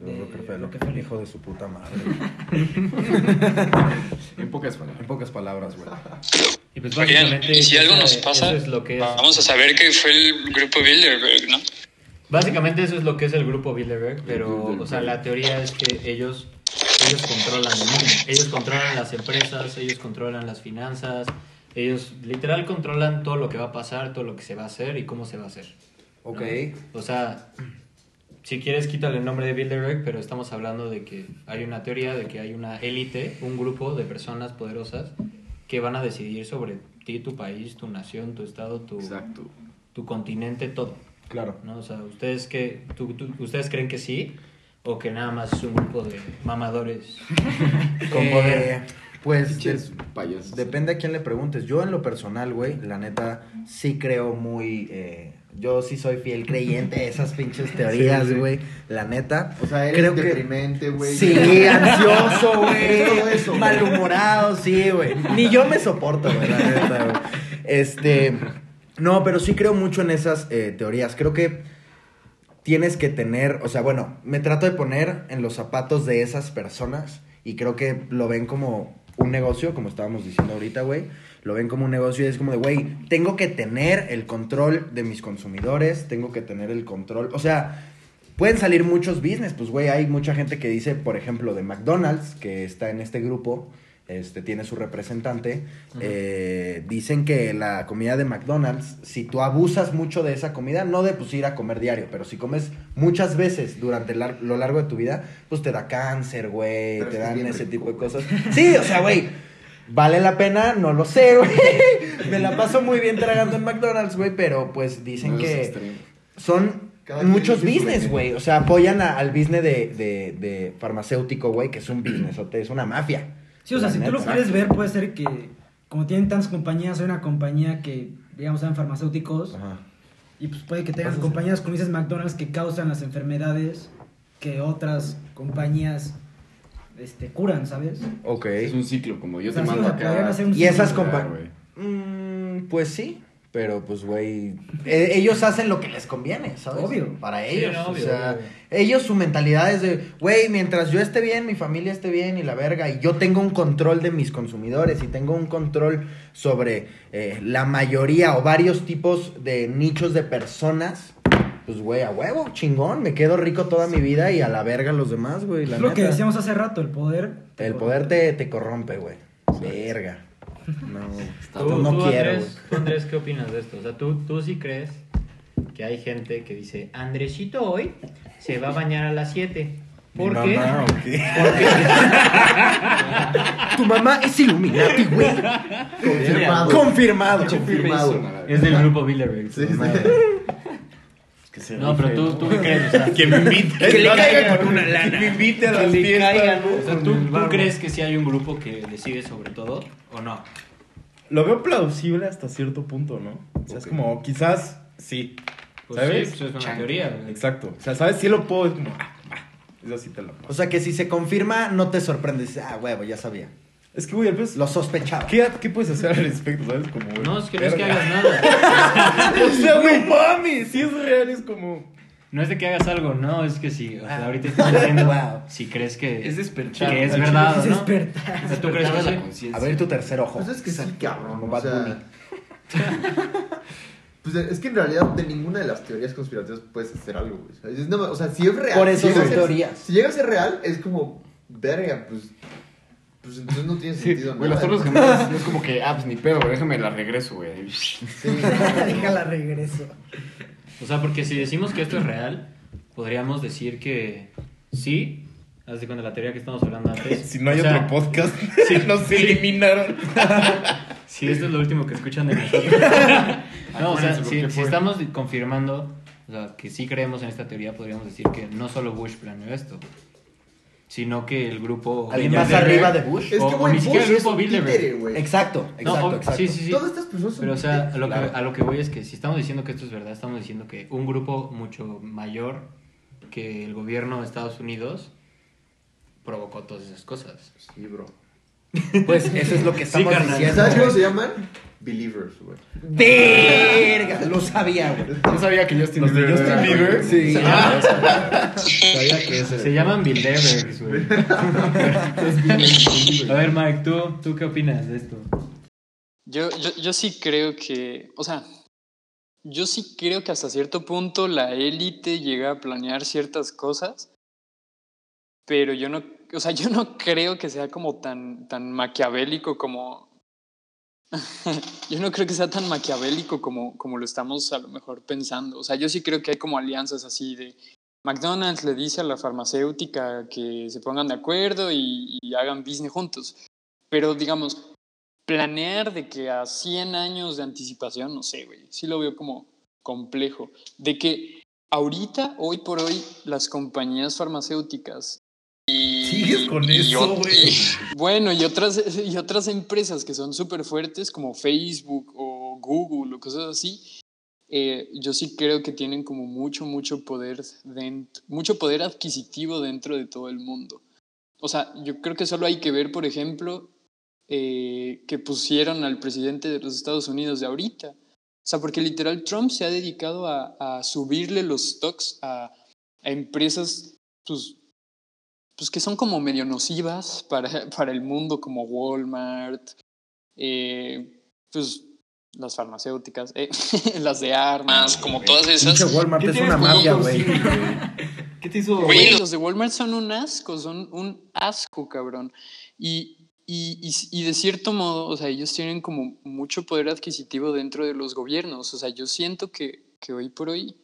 de Rockefeller, Rockefeller. hijo de su puta madre. En pocas palabras. En pocas palabras, güey. Y pues Oigan, básicamente y si algo nos pasa, eso es lo que es. vamos a saber que fue el grupo Bilderberg, ¿no? Básicamente eso es lo que es el grupo Bilderberg, pero o sea, la teoría es que ellos ellos controlan el mundo. Ellos controlan las empresas, ellos controlan las finanzas, ellos literal controlan todo lo que va a pasar, todo lo que se va a hacer y cómo se va a hacer. ¿No? Ok. O sea, si quieres quítale el nombre de Bilderberg, pero estamos hablando de que hay una teoría de que hay una élite, un grupo de personas poderosas que van a decidir sobre ti, tu país, tu nación, tu estado, tu, Exacto. tu continente, todo. Claro. ¿no? O sea, ¿ustedes, qué, tú- tú- ¿ustedes creen que sí? ¿O que nada más es un grupo de mamadores con Eh, poder? Pues de- payasos. depende a quién le preguntes. Yo en lo personal, güey, la neta, sí creo muy... eh, yo sí soy fiel creyente de esas pinches teorías, güey. La neta. O sea, eres creo deprimente, güey. Sí, ansioso, Todo güey. eso, güey. Malhumorado, sí, güey. Ni yo me soporto, güey, la neta, güey. Este. No, pero sí creo mucho en esas eh, teorías. Creo que tienes que tener. O sea, bueno, me trato de poner en los zapatos de esas personas. Y creo que lo ven como un negocio, como estábamos diciendo ahorita, güey. Lo ven como un negocio y es como de, güey, tengo que tener el control de mis consumidores, tengo que tener el control. O sea, Pueden salir muchos business, pues güey, hay mucha gente que dice, por ejemplo, de McDonald's, que está en este grupo, este tiene su representante, eh, dicen que la comida de McDonald's, si tú abusas mucho de esa comida, no de pues ir a comer diario, pero si comes muchas veces durante lo largo de tu vida, pues te da cáncer, güey, te dan ese rico, tipo de cosas. Sí, o sea, güey, ¿vale la pena? No lo sé, güey. Me la paso muy bien tragando en McDonald's, güey, pero pues dicen No que son Cada muchos business, güey. O sea, apoyan a- al business de, de, de farmacéutico, güey, que es un business, o te- es una mafia. Sí, o sea, si tú lo quieres ver, puede ser que, como tienen tantas compañías, hay una compañía que, digamos, sean farmacéuticos, Ajá. y pues puede que tengan compañías, como dices, McDonald's, que causan las enfermedades que otras compañías este, curan, ¿sabes? Ok. Es un ciclo, como yo O sea, te sí, mando o sea, podrían acá. hacer un Y esas compa- güey. Mm, pues sí. Pero pues, güey, eh, ellos hacen lo que les conviene, ¿sabes? Obvio. Para Sí, ellos. o sea, obvio. ellos su mentalidad es de, güey, mientras yo esté bien, mi familia esté bien y la verga, y yo tengo un control de mis consumidores y tengo un control sobre eh, la mayoría o varios tipos de nichos de personas, pues, güey, a huevo, chingón, me quedo rico toda mi vida y a la verga los demás, güey. la Es lo que neta. decíamos hace rato, el poder. te El corrompe. poder te, te corrompe, güey. Verga. No, ¿Tú, no tú, quiero, Andrés, güey. tú, Andrés, ¿qué opinas de esto? O sea, ¿tú, tú sí crees que hay gente que dice, Andresito hoy se va a bañar a las 7. Mi ¿Por qué? mamá, ¿o qué? Tu mamá es Illuminati, güey. Confirmado. Confirmado. Confirmado. Es del grupo Bilderberg. Sí, sí. Que se No, pero tú, tú qué crees, o sea, Que me invite. Que le No, caiga que- con una lana. Que me invite a las que le fiestas. caigan, ¿no? O sea, ¿tú, crees que sí hay un grupo que decide sobre todo o no? Lo veo plausible hasta cierto punto, ¿no? O sea, es como, quizás sí. Pues ¿Sabes? sí, pues es una teoría. Exacto. O sea, ¿sabes? Sí lo puedo. Es como, ah, va. Eso sí te lo paso. O sea que si se confirma, no te sorprendes. Ah, huevo, ya sabía. Es que, güey, pues. Lo sospechaba. ¿Qué, ¿Qué puedes hacer al respecto? ¿Sabes? Como, güey, No, es que no es que verga. hagas nada. o sea, güey, mames. Si es real, es como. No es de que hagas algo, no, es que sí. O sea, ahorita estoy diciendo Wow. si crees que Es despertar. que es Al verdad, Es ¿no? despertar. O sea, ¿tú crees que sí? la conciencia. A ver tu tercer ojo. Pues es que sí, cabrón. Como O Bad sea, Bunny. pues es que en realidad de ninguna de las teorías conspirativas puedes hacer algo, güey. O sea, es nada más- O sea, si es real. Por eso si llega son a ser- teorías. Si llega a ser real, es como, verga, pues. Pues entonces no tiene Sí, sentido. güey, las torres gemelas no es como que, ah, pues ni pedo, güey, déjame la regreso, güey. Sí. Déjala regreso. O sea, porque si decimos que esto es real, podríamos decir que sí. Haz de cuenta la teoría que estamos hablando antes. Si no hay O sea, otro podcast, sí, nos sí. eliminaron. Si esto es lo último que escuchan de nosotros. no, o sea, si, si estamos confirmando o sea, que sí creemos en esta teoría, podríamos decir que no solo Bush planeó esto, sino que el grupo. ¿Alguien Bilderberg- más arriba de Bush? Es O- que, o güey, ni siquiera el es grupo Bilderberg. títere, güey. Exacto, No, exacto, o- exacto. sí, sí, sí. Todas estas personas son Pero, o sea, a lo, que, Claro. a lo que voy es que si estamos diciendo que esto es verdad, estamos diciendo que un grupo mucho mayor que el gobierno de Estados Unidos provocó todas esas cosas. Sí, bro. Pues eso es lo que estamos carnal. diciendo. ¿Sabes cómo se llaman? Believers, güey. Verga, lo sabía, güey. No sabía que Justin Los de Bieber Justin Bieber. Sí. Sabía que ese Se llaman Believers, güey. A ver, Mike, ¿tú, ¿tú qué opinas de esto? Yo, yo, yo sí creo que, o sea, yo sí creo que hasta cierto punto la élite llega a planear ciertas cosas, pero yo no, o sea, yo no creo que sea como tan, tan maquiavélico como... yo no creo que sea tan maquiavélico como, como lo estamos a lo mejor pensando. O sea, yo sí creo que hay como alianzas así de... McDonald's le dice a la farmacéutica que se pongan de acuerdo y, y hagan business juntos. Pero digamos, planear de que a 100 años de anticipación, no sé, güey, sí lo veo como complejo. De que ahorita, hoy por hoy, las compañías farmacéuticas y, Sigues con y eso, güey. Bueno, y otras, y otras empresas que son súper fuertes como Facebook o Google o cosas así, eh, yo sí creo que tienen como mucho, mucho poder, dentro, mucho poder adquisitivo dentro de todo el mundo. O sea, yo creo que solo hay que ver, por ejemplo, eh, que pusieron al presidente de los Estados Unidos de ahorita. O sea, porque literal Trump se ha dedicado a, a subirle los stocks a, a empresas pues, pues, que son como medio nocivas para, para el mundo, como Walmart, eh, pues las farmacéuticas, eh, las de armas, como todas esas. Pinche Walmart ¿Qué es una mafia, güey. ¿Qué te hizo? Los de Walmart son un asco, son un asco, cabrón. Y, y, y, y de cierto modo, o sea, ellos tienen como mucho poder adquisitivo dentro de los gobiernos. O sea, yo siento que, que hoy por hoy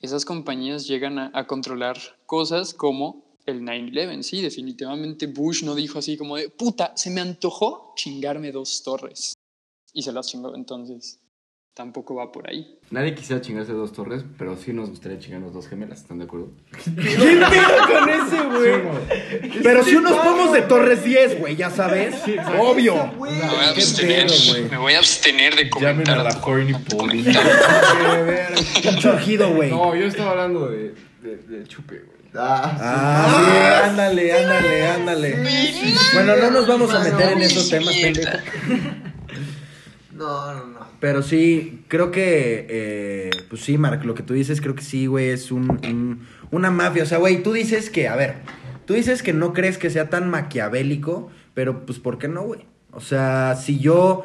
esas compañías llegan a, a controlar cosas como el 9-11. Sí, definitivamente Bush no dijo así como de, puta, se me antojó chingarme dos torres. Y se las chingó, entonces tampoco va por ahí. Nadie quisiera chingarse dos torres, pero sí nos gustaría chingarnos dos gemelas, ¿están de acuerdo? ¿Qué pedo con ese, güey? Pero si unos pomos de Torres 10, güey, ya sabes. Obvio. Me voy a qué abstener, pedo, me voy a abstener de Llamen comentar. a la. Pinche urgido, güey. No, yo estaba hablando de, de, de chupe, güey. Ah, Ah, sí, ándale, ándale, ándale. Bueno, no nos vamos a meter en esos temas, pendejo. No, no, no. Pero sí, creo que, eh, pues sí, Mark, lo que tú dices, creo que sí, güey, es un, un- una mafia. O sea, güey, tú dices que, a ver, tú dices que no crees que sea tan maquiavélico, pero pues, ¿por qué no, güey? O sea, si yo,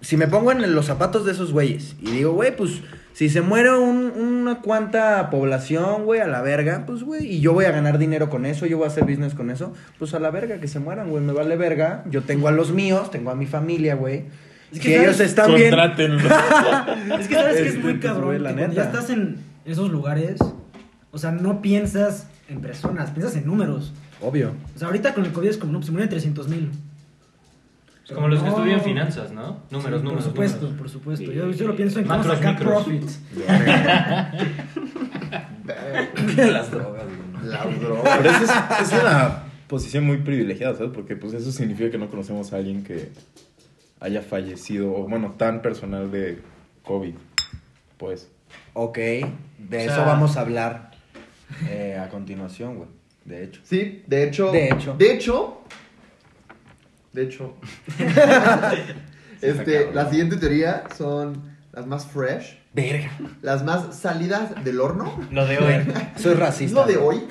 si me pongo en los zapatos de esos güeyes y digo, güey, pues, si se muere un- una cuanta población, güey, a la verga, pues, güey, y yo voy a ganar dinero con eso, yo voy a hacer business con eso, pues a la verga, que se mueran, güey, me vale verga. Yo tengo a los míos, tengo a mi familia, güey. Es que si ellos están bien. Es que sabes que es Este, muy pues, cabrón. güey, la que cuando ya neta. estás en esos lugares, o sea, no piensas en personas, piensas en números. Obvio. O sea, ahorita con el COVID es como, no, pues se mueren 300 mil. Como los que estudian finanzas, ¿no? Números, números. Por supuesto, números. por supuesto. Yo, yo lo pienso en cómo Macros, sacar micros. profits. Las drogas, güey. Las drogas. Pero eso es, es una posición muy privilegiada, ¿sabes? Porque pues eso significa que no conocemos a alguien que haya fallecido, o bueno, tan personal de COVID. Pues. Ok, de O eso vamos a hablar eh, a continuación, güey. De hecho. Sí, de hecho. De hecho. De hecho. De hecho. este, la siguiente teoría son las más fresh. Verga. Las más salidas del horno. Lo de hoy. Soy Es racista. lo de hoy.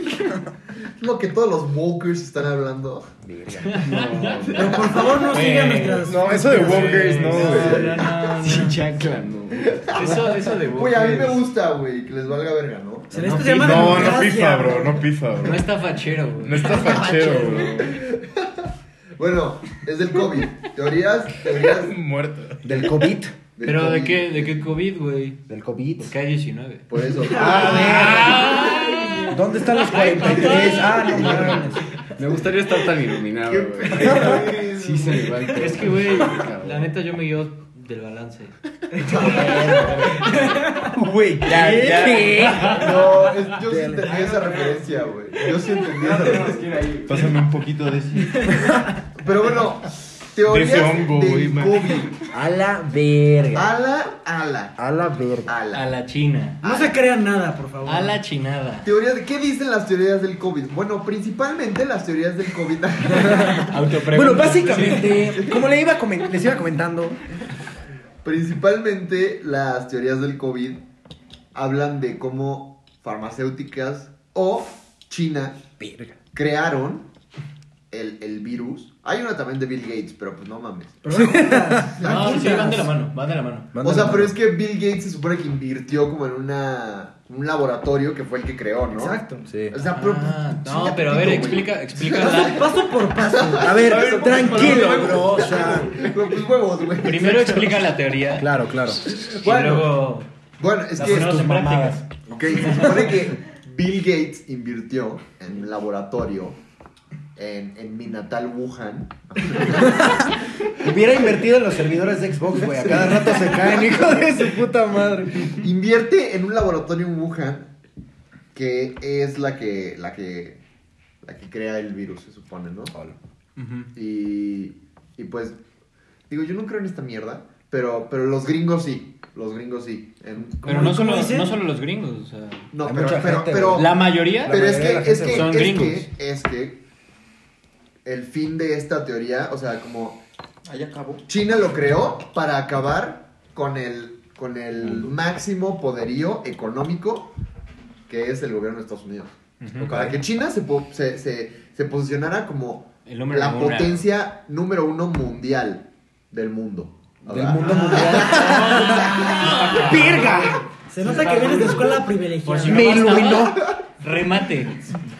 Lo que todos los walkers están hablando. Verga. Pero por favor no sigan nuestras. No, eso de walkers, no, No, güey. no, no, no. Sin chancla, no. Eso, eso de Güey, a mí me Walkers gusta, güey, que les valga verga, ¿no? Se No, No, no pifa, bro, no pifa, No bro. está fachero, güey. No está fachero, bro. Bueno, es del COVID. Teorías, teorías. Muerto. Del COVID. del Pero ¿de COVID. qué, de qué COVID, güey? Del COVID. Porque hay 19. Por eso. ¿Dónde están los 43? Ah, no mames. Me gustaría estar tan iluminado, güey. Sí se me va. Es que, güey, la neta yo me guío del balance. Güey, ¿qué? No, es- yo sí entendí esa referencia, güey. Yo sí entendí esa referencia. Pásame un poquito de eso. Pero bueno, Teorías De hongo, del. COVID. A la verga. Ala, ala, A la verga. ala. A la China. No se crean nada, por favor. A la chinada. Teorías de- ¿Qué dicen las teorías del COVID? Bueno, principalmente las teorías del COVID. Bueno, básicamente, como le iba comen- les iba comentando, principalmente las teorías del COVID hablan de cómo farmacéuticas o China verga. crearon el, el virus. Hay una también de Bill Gates, pero pues no mames. Pero No, sí, van de la mano, van de la mano. O sea, pero es que Bill Gates se supone que invirtió como en una un laboratorio que fue el que creó, ¿no? Exacto. Sí. O sea, pero, Ah, no, chinga pero a ver, güey. explica, explica Paso, la- paso por paso. A ver, Pero, tranquilo, pero, bro. O sea, Pero, pues huevos, güey. Primero explica la teoría claro, claro. y Bueno. luego Bueno, es que ponemos en. Ok, se supone que Bill Gates invirtió en un laboratorio en, en mi natal Wuhan. Hubiera invertido en los servidores de Xbox, güey. A cada rato se caen, hijo de su puta madre. Invierte en un laboratorio en Wuhan que es la que la que la que crea el virus, se supone, ¿no? Y, y pues digo, yo no creo en esta mierda, pero pero los gringos sí, los gringos sí. En- Pero no ¿Cómo solo, no solo los gringos, o sea, no, pero mucha pero, gente, pero, güey. la mayoría pero es mayoría de la que es gente que son es gringos. que es que el fin de esta teoría, o sea, como Ahí acabó. China lo creó para acabar con el, con el máximo poderío económico que es el gobierno de Estados Unidos. Para que China se, se, se, se posicionara como El número la uno. potencia número uno mundial del mundo. Del mundo mundial. ¡Virga! Se nota que vienes de escuela privilegiada. si no iluminó. Remate.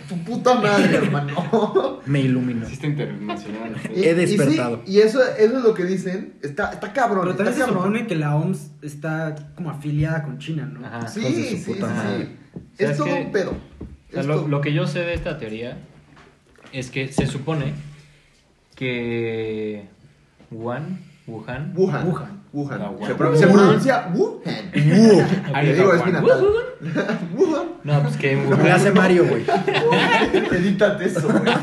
Tu puta madre, hermano. Me iluminó. Existe internacional. Y- He y sí, despertado. Y, eso, eso es lo que dicen. Está, está cabrón. Pero también está se cabrón. supone que la OMS está como afiliada con China, ¿no? Ajá. Sí, sí, su sí, puta sí. madre. Es ¿Sabes todo un pedo. O sea, lo, todo- lo que yo sé de esta teoría es que se supone que Wuhan, Wuhan, Wuhan. Wuhan. Wuhan. Se, Wuhan. pro- se pronuncia Wuhan. Ahí Te está digo, es mi Wuhan. natal. Wuhan. No, pues que en Lo que Wuhan, hace Mario, güey. Edítate eso, güey.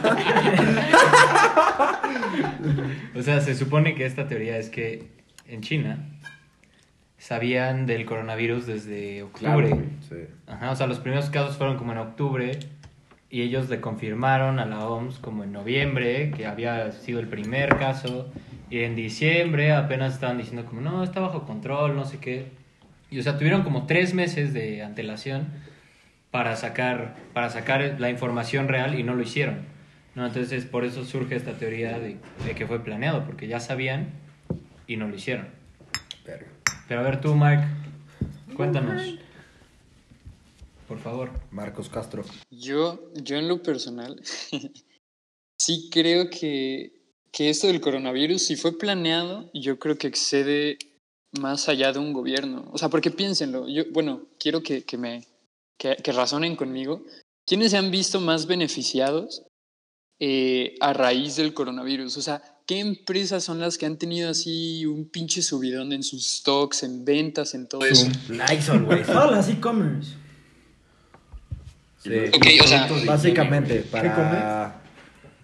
o sea, se supone que esta teoría es que en China sabían del coronavirus desde octubre. Claro, Sí. Ajá, o sea, los primeros casos fueron como en octubre y ellos le confirmaron a la OMS como en noviembre que había sido el primer caso y en diciembre apenas estaban diciendo como no, está bajo control, no sé qué. Y o sea, tuvieron como tres meses de antelación para sacar, para sacar la información real y no lo hicieron. ¿no? Entonces por eso surge esta teoría de, de que fue planeado, porque ya sabían y no lo hicieron. Verga. Pero a ver tú, Mark, cuéntanos. Por favor. Marcos Castro. Yo, yo en lo personal, sí creo que, que esto del coronavirus, si fue planeado, yo creo que excede más allá de un gobierno. O sea, porque piénsenlo, yo, bueno, quiero que, que me, que, que razonen conmigo. ¿Quiénes se han visto más beneficiados eh, a raíz del coronavirus? O sea, ¿qué empresas son las que han tenido así un pinche subidón en sus stocks, en ventas, en todo eso? Lysol, güey. Todas las e-commerce. Sí. Ok, o sea, Básicamente, para,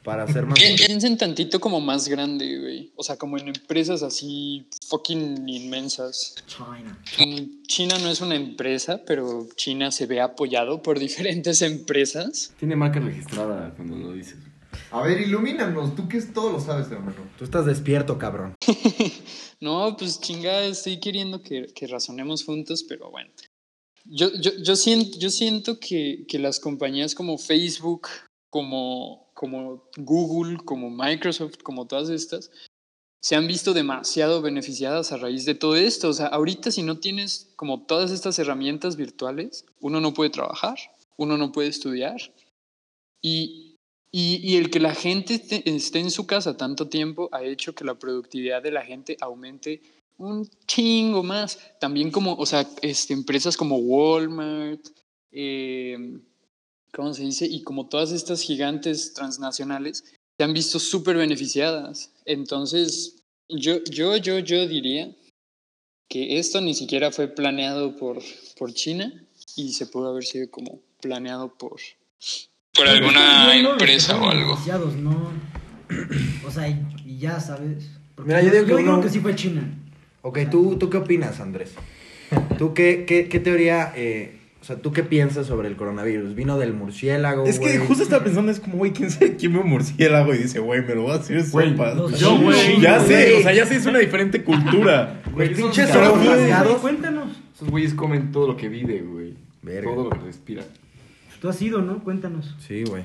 para hacer más... Pi- Piensen tantito como más grande, güey. O sea, como en empresas así fucking inmensas. China. Mm, China no es una empresa, pero China se ve apoyado por diferentes empresas. Tiene marca registrada cuando lo dices. A ver, ilumínanos. Tú que es todo lo sabes, hermano. Tú estás despierto, cabrón. No, pues chingada, estoy queriendo que, que razonemos juntos, pero bueno. Yo, yo, yo siento, yo siento que, que las compañías como Facebook, como, como Google, como Microsoft, como todas estas, se han visto demasiado beneficiadas a raíz de todo esto. O sea, ahorita si no tienes como todas estas herramientas virtuales, uno no puede trabajar, uno no puede estudiar. Y, y, y el que la gente esté, en su casa tanto tiempo ha hecho que la productividad de la gente aumente un chingo más. También como, o sea, este, empresas como Walmart, eh, ¿cómo se dice? Y como todas estas gigantes transnacionales se han visto súper beneficiadas. Entonces, yo, yo, yo, yo diría que esto ni siquiera fue planeado por, por China y se pudo haber sido como planeado por, por alguna Yo no empresa o algo. beneficiados, no. O sea, y, ya, ¿sabes? Mira, yo digo que uno- que sí fue China. Ok, ¿tú, ¿tú qué opinas, Andrés? ¿Tú qué, qué, qué teoría, eh, o sea, tú qué piensas sobre el coronavirus? ¿Vino del murciélago, Es que justo estaba pensando, es como, güey, ¿quién sabe quién ve un murciélago? Y dice, güey, me lo voy a hacer Güey, sopa. los Yo, güey. Ya güey. sé, o sea, ya sé, es una diferente cultura. Güey, pinches. Cuéntanos. Esos güeyes comen todo lo que vive, güey. Verga. Todo lo que respira. Tú has ido, ¿no? Cuéntanos. Sí, güey.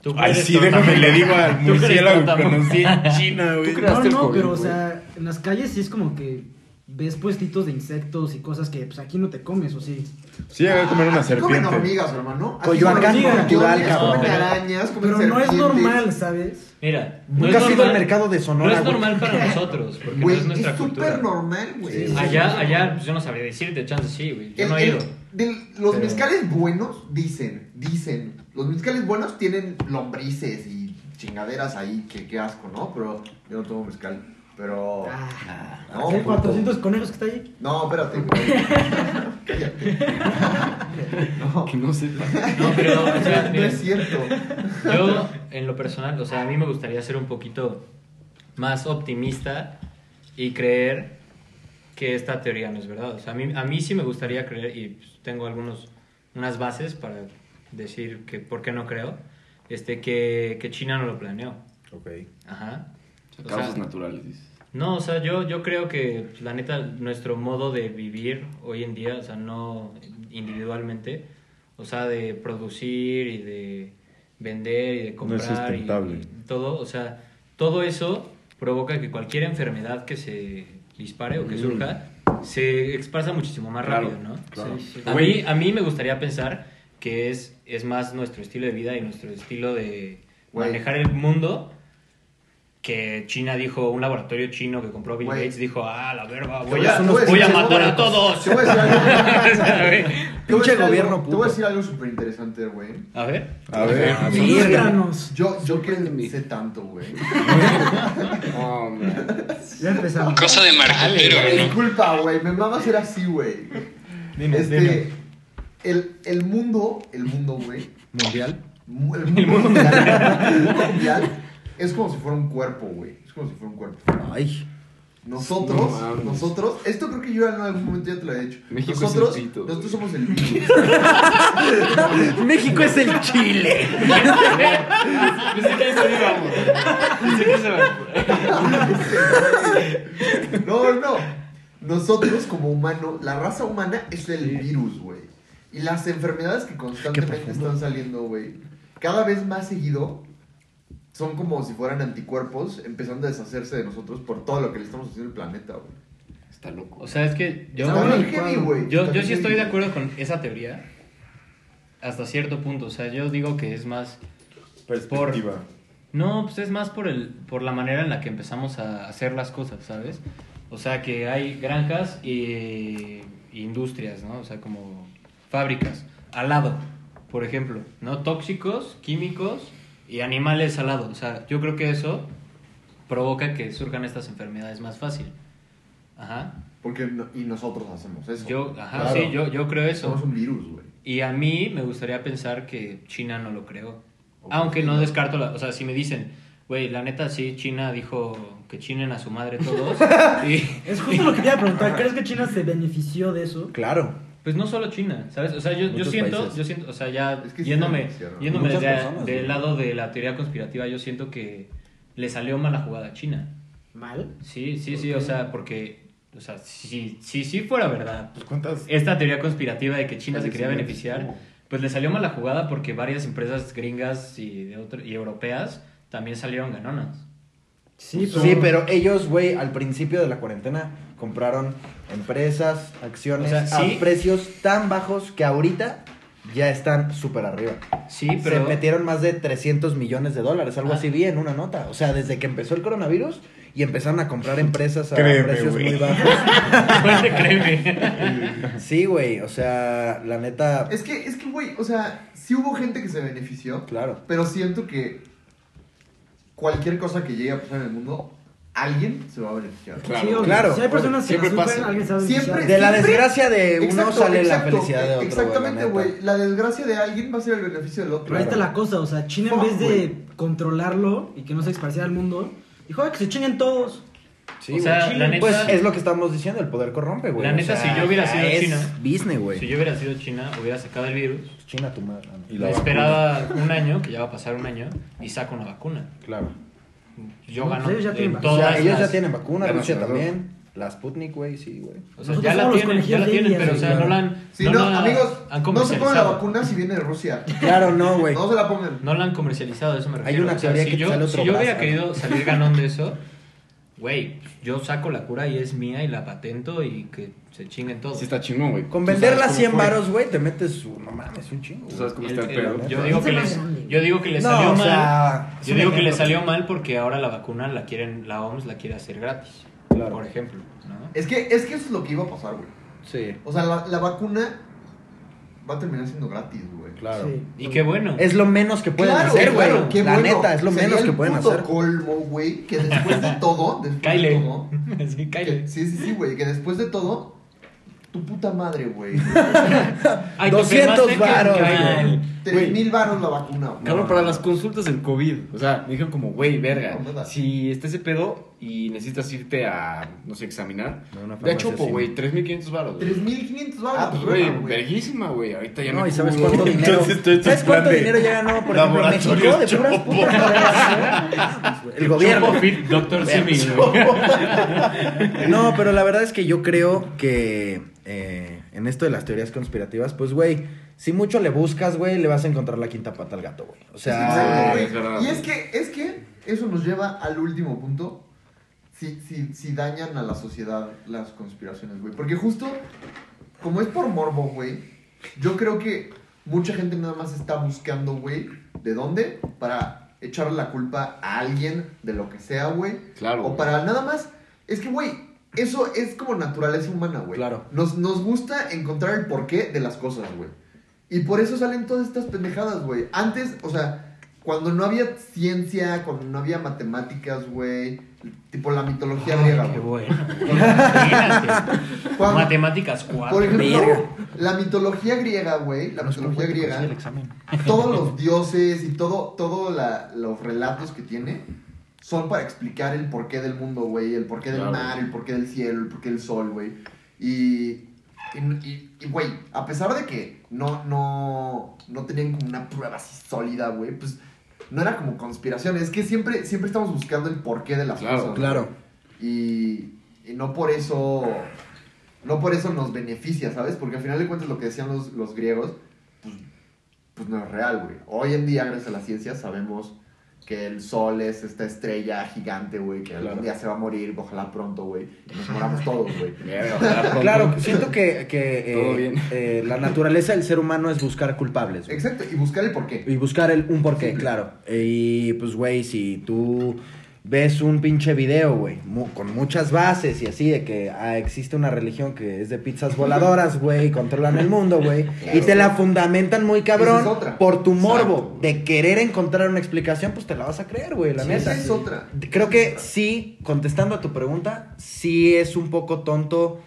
¿Tú Ay, sí, déjame, le digo al ¿Tú crees murciélago que conocí en China, güey. No, no, COVID, pero o sea, en las calles sí es como que ves puestitos de insectos y cosas que pues aquí no te comes, ¿o sí? Sí, llegué a comer una comen serpiente. hormigas, hermano. Coyoacán comen escorpiones, cabrón. Comen arañas, comen Pero no es normal, ¿sabes? Mira, no Nunca es has ido al normal- mercado de Sonora, No es normal para nosotros, porque no es nuestra es cultura. súper normal, güey. Sí, Allá, allá, pues yo no sabría decirte, chance sí, güey. Yo El- no he el- ido. los Pero- mezcales buenos dicen, dicen, los mezcales buenos tienen lombrices y chingaderas ahí, que qué asco, ¿no? Pero yo no tomo mezcal, pero... Ah, no, ¿qué? puto. 400 conejos que está ahí. No, espérate. Cállate. No, Que no sepa. No, pero, o sea, no mira, es cierto. yo, en lo personal, o sea, a mí me gustaría ser un poquito más optimista y creer que esta teoría no es verdad. O sea, a mí, a mí sí me gustaría creer, y pues, tengo algunos, unas bases para decir que por qué no creo, este, que, que China no lo planeó. Ok. Ajá. O Causas sea, naturales, dices. No, o sea, yo, yo creo que pues, la neta, nuestro modo de vivir hoy en día, o sea, no individualmente, o sea, de producir y de vender y de comprar y- sustentable. y, todo, o sea, todo eso provoca que cualquier enfermedad que se dispare o que surja se expresa muchísimo más Claro, rápido, ¿no? claro. Sí, sí. A, mí, a mí me gustaría pensar que es, es más nuestro estilo de vida y nuestro estilo de manejar el mundo que China dijo, un laboratorio chino que compró Bill. Gates dijo, ah, la verga, Te voy a, voy a voy a matar a todos. Te voy a decir algo. A ver, te voy a Pinche decir gobierno algo- Te voy a decir algo súper interesante, güey. a ver. A ver. A ver. Yo, yo que sé tanto, güey. Oh, man. Ya empezamos. Cosa de marquetero, ¿no? Disculpa, güey. Me mama ser así, güey. Dinos, Este. dinos. El, el mundo, el mundo, güey. ¿Mundial? mu- El mundo mundial. el mundo mundial es como si fuera un cuerpo, güey. Es como si fuera un cuerpo. Ay. Nosotros, No nosotros, esto creo que yo en algún momento ya te lo he dicho. México es nosotros, el pito, nosotros somos el virus. México es el Chile. Pensé que eso íbamos. Pensé que eso No, no. Nosotros como humano, la raza humana es el virus, güey. Y las enfermedades que constantemente están saliendo, güey, cada vez más seguido son como si fueran anticuerpos empezando a deshacerse de nosotros por todo lo que le estamos haciendo al planeta, güey. Está loco. O sea, es que yo, Está heavy, güey. yo, Está yo sí estoy de acuerdo con esa teoría hasta cierto punto. O sea, yo digo que es más Perspectiva. No, pues es más por, el, por la manera en la que empezamos a hacer las cosas, ¿sabes? O sea, que hay granjas y industrias, ¿no? O sea, como fábricas al lado, por ejemplo, ¿no? Tóxicos, químicos y animales al lado. O sea, yo creo que eso provoca que surjan estas enfermedades más fácil. Ajá. Porque no- y nosotros hacemos eso. Yo, ajá, Claro. sí, yo, yo creo eso. Somos un virus, güey. Y a mí me gustaría pensar que China no lo creó. Aunque no descarto, la, o sea, si me dicen, güey, la neta sí, China dijo que chinen a su madre todos. y, Es justo lo que te iba a preguntar. ¿Crees que China se benefició de eso? Claro. Pues no solo China, ¿sabes? O sea, yo, yo siento, países. yo siento, o sea, ya Es que sí yéndome, yéndome desde- personas, del lado de la teoría conspirativa, yo siento que le salió mala jugada a China. ¿Mal? Sí, sí, sí, o sea, porque, o sea, si, si, si fuera verdad, Pues cuántas. esta teoría conspirativa de que China se quería beneficiar, pues le salió mala jugada porque varias empresas gringas y, de otro- y europeas también salieron ganonas. Sí, pero... Sí, pero ellos, güey, al principio de la cuarentena compraron empresas, acciones O sea, sí. a precios tan bajos que ahorita ya están súper arriba. Sí, Se pero... metieron más de 300 millones de dólares, algo Ah. así vi en una nota. O sea, desde que empezó el coronavirus y empezaron a comprar empresas a Créeme, precios muy bajos. Fuerte, créeme. Sí, güey, o sea, la neta, Es que, es que, güey, o sea, sí hubo gente que se benefició. claro. Pero siento que cualquier cosa que llegue a pasar en el mundo, alguien se va a beneficiar. Claro. Sí, obvio. Claro. Si hay personas que Siempre sufren, pasa. alguien sabe Siempre- De la siempre- desgracia de uno Exacto, sale exacto, la felicidad de otro. Exactamente, güey. La desgracia de alguien va a ser el beneficio del otro. Pero ahí está la cosa, o sea, China en vez de controlarlo y que no se esparciera al mundo, Dijo, "Ay, que se chinguen todos. Sí, O sea, la neta, Pues es lo que estamos diciendo, el poder corrompe, güey. La O neta, sea, si yo hubiera sido es China, business, güey. si yo hubiera sido China, hubiera sacado el virus, China tu madre. no. Y la esperaba un año, que ya va a pasar un año, y saco una vacuna. Claro. Yo No, gano pues ellos ya en tienen O sea, ellos ya las- tienen vacuna, Rusia también. La Sputnik, güey, sí, güey. O sea, ya la tienen, ya la tienen, pero o sea, no la han, Sí, no no, la amigos, han no se pongan la vacuna si viene de Rusia. Claro, no, güey. No se la pongan. No la han comercializado, eso me Hay refiero. una O sea, teoría si que yo, sale otro Si yo hubiera querido salir ganón de eso, güey, yo saco la cura y es mía y la patento y que se chinguen todos. Sí está chingón, güey. Con venderla sabes 100 cómo fue. varos, güey, te metes, un- no mames, un chingo. Tú sabes cómo está el el- pedo. yo digo que les, yo digo que le No, salió o mal. sea, yo digo que le salió mal porque ahora la vacuna la quieren, la OMS la quiere hacer gratis. Claro. Por ejemplo, ¿no? Es que, es que eso es lo que iba a pasar, güey. Sí, O sea, la, la vacuna va a terminar siendo gratis, güey. claro. Sí. Y qué bueno. Es lo menos que pueden Claro, hacer, güey. claro, qué La bueno. neta, es lo Sería menos que pueden hacer. colmo, güey, que después de todo, después de Kyle. todo, sí, Kyle. que- sí, sí, sí, güey, que después de todo, tu puta madre, güey. Ay, te 200 enfermaste, varos, güey. Tres mil baros la vacuna, güey. Cabrón, para las consultas del COVID. O sea, me dijeron como, güey, verga. No. Si está ese pedo y necesitas irte a, no sé, examinar. Farmacia, Chopo, güey, 3.500 baros. güey. Tres mil quinientos varos. Ah, pues, güey, verguísima, güey. Ahorita ya No, me y sabes cuánto dinero. ¿Sabes cuánto dinero ya ganó, por ejemplo, en México? De puras putas ¿eh? El gobierno. Chopo Fit, Doctor Simi, güey. No, pero la verdad es que yo creo que eh, en esto de las teorías conspirativas, pues, güey, si mucho le buscas, güey, le vas a encontrar la quinta pata al gato, güey. O sea, Y es que, es que eso nos lleva al último punto. Si, si, si dañan a la sociedad las conspiraciones, güey. Porque justo, como es por morbo, güey, yo creo que mucha gente nada más está buscando, güey, ¿de dónde? Para echarle la culpa a alguien de lo que sea, güey. Claro, O para nada más. Es que, güey, eso es como naturaleza humana, güey. Claro. Nos, nos gusta encontrar el porqué de las cosas, güey. Y por eso salen todas estas pendejadas, güey. Antes, o sea, cuando no había ciencia, cuando no había matemáticas, güey. Tipo la mitología griega, Ay, qué güey. bueno. Cuando- Matemáticas 4. Por ejemplo, Verga. la mitología griega, güey. La mitología griega. el examen. Todos los dioses y todo, todo la- los relatos que tiene son para explicar el porqué del mundo, güey. El porqué del Claro. mar, el porqué del cielo, el porqué del sol, güey. Y, y, güey, a pesar de que no, no, no tenían como una prueba así sólida, güey, pues no era como conspiración. Es que siempre, siempre estamos buscando el porqué de las Claro, cosas. Claro. Y, y no por eso no por eso nos beneficia, ¿sabes? Porque al final de cuentas lo que decían los, los griegos, pues, pues no es real, güey. Hoy en día, gracias a la ciencia, sabemos que el sol es esta estrella gigante, güey, que algún día se va a morir, ojalá pronto, güey. Y nos moramos todos, güey. Verga, ojalá pronto. Claro, siento que, que, eh, bien. eh, la naturaleza del ser humano es buscar culpables. güey. Exacto, y buscar el porqué. Y buscar el, un porqué, Simple. claro. Y pues, güey, si tú ves un pinche video, güey, mu- con muchas bases y así, de que ah, existe una religión que es de pizzas voladoras, güey, y controlan el mundo, güey, y te la fundamentan muy cabrón es otra. por tu morbo Exacto. de querer encontrar una explicación, pues te la vas a creer, güey, la Sí, neta. esa es otra. Creo que sí, contestando a tu pregunta, sí es un poco tonto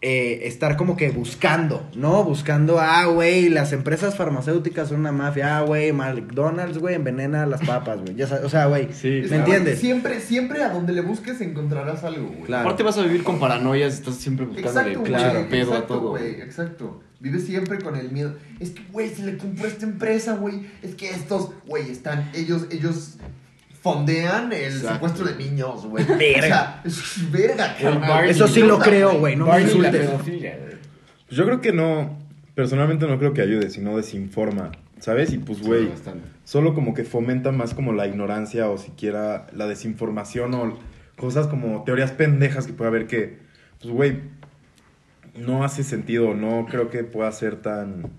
eh, estar como que buscando, ¿no? Buscando, ah, güey, las empresas farmacéuticas son una mafia, ah, güey, McDonald's, güey, envenena las papas, güey. Ya sabes, o sea, güey, Sí, ¿me entiendes? Siempre, siempre a donde le busques encontrarás algo, güey. Claro. Aparte vas a vivir con paranoias, estás siempre buscándole Exacto, claro. pedo exacto, a todo. güey. Exacto. Vive siempre con el miedo. Es que, güey, se le compró esta empresa, güey. Es que estos, güey, están. Ellos, ellos fondean el Exacto. secuestro de niños, güey. Verga. O sea, es verga. Barney. Eso sí lo creo, güey. no me insultes. Pues yo creo que no, personalmente no creo que ayude, sino desinforma, ¿sabes? Y pues, güey, solo como que fomenta más como la ignorancia o siquiera la desinformación o cosas como teorías pendejas que puede haber que, pues, güey, no hace sentido, no creo que pueda ser tan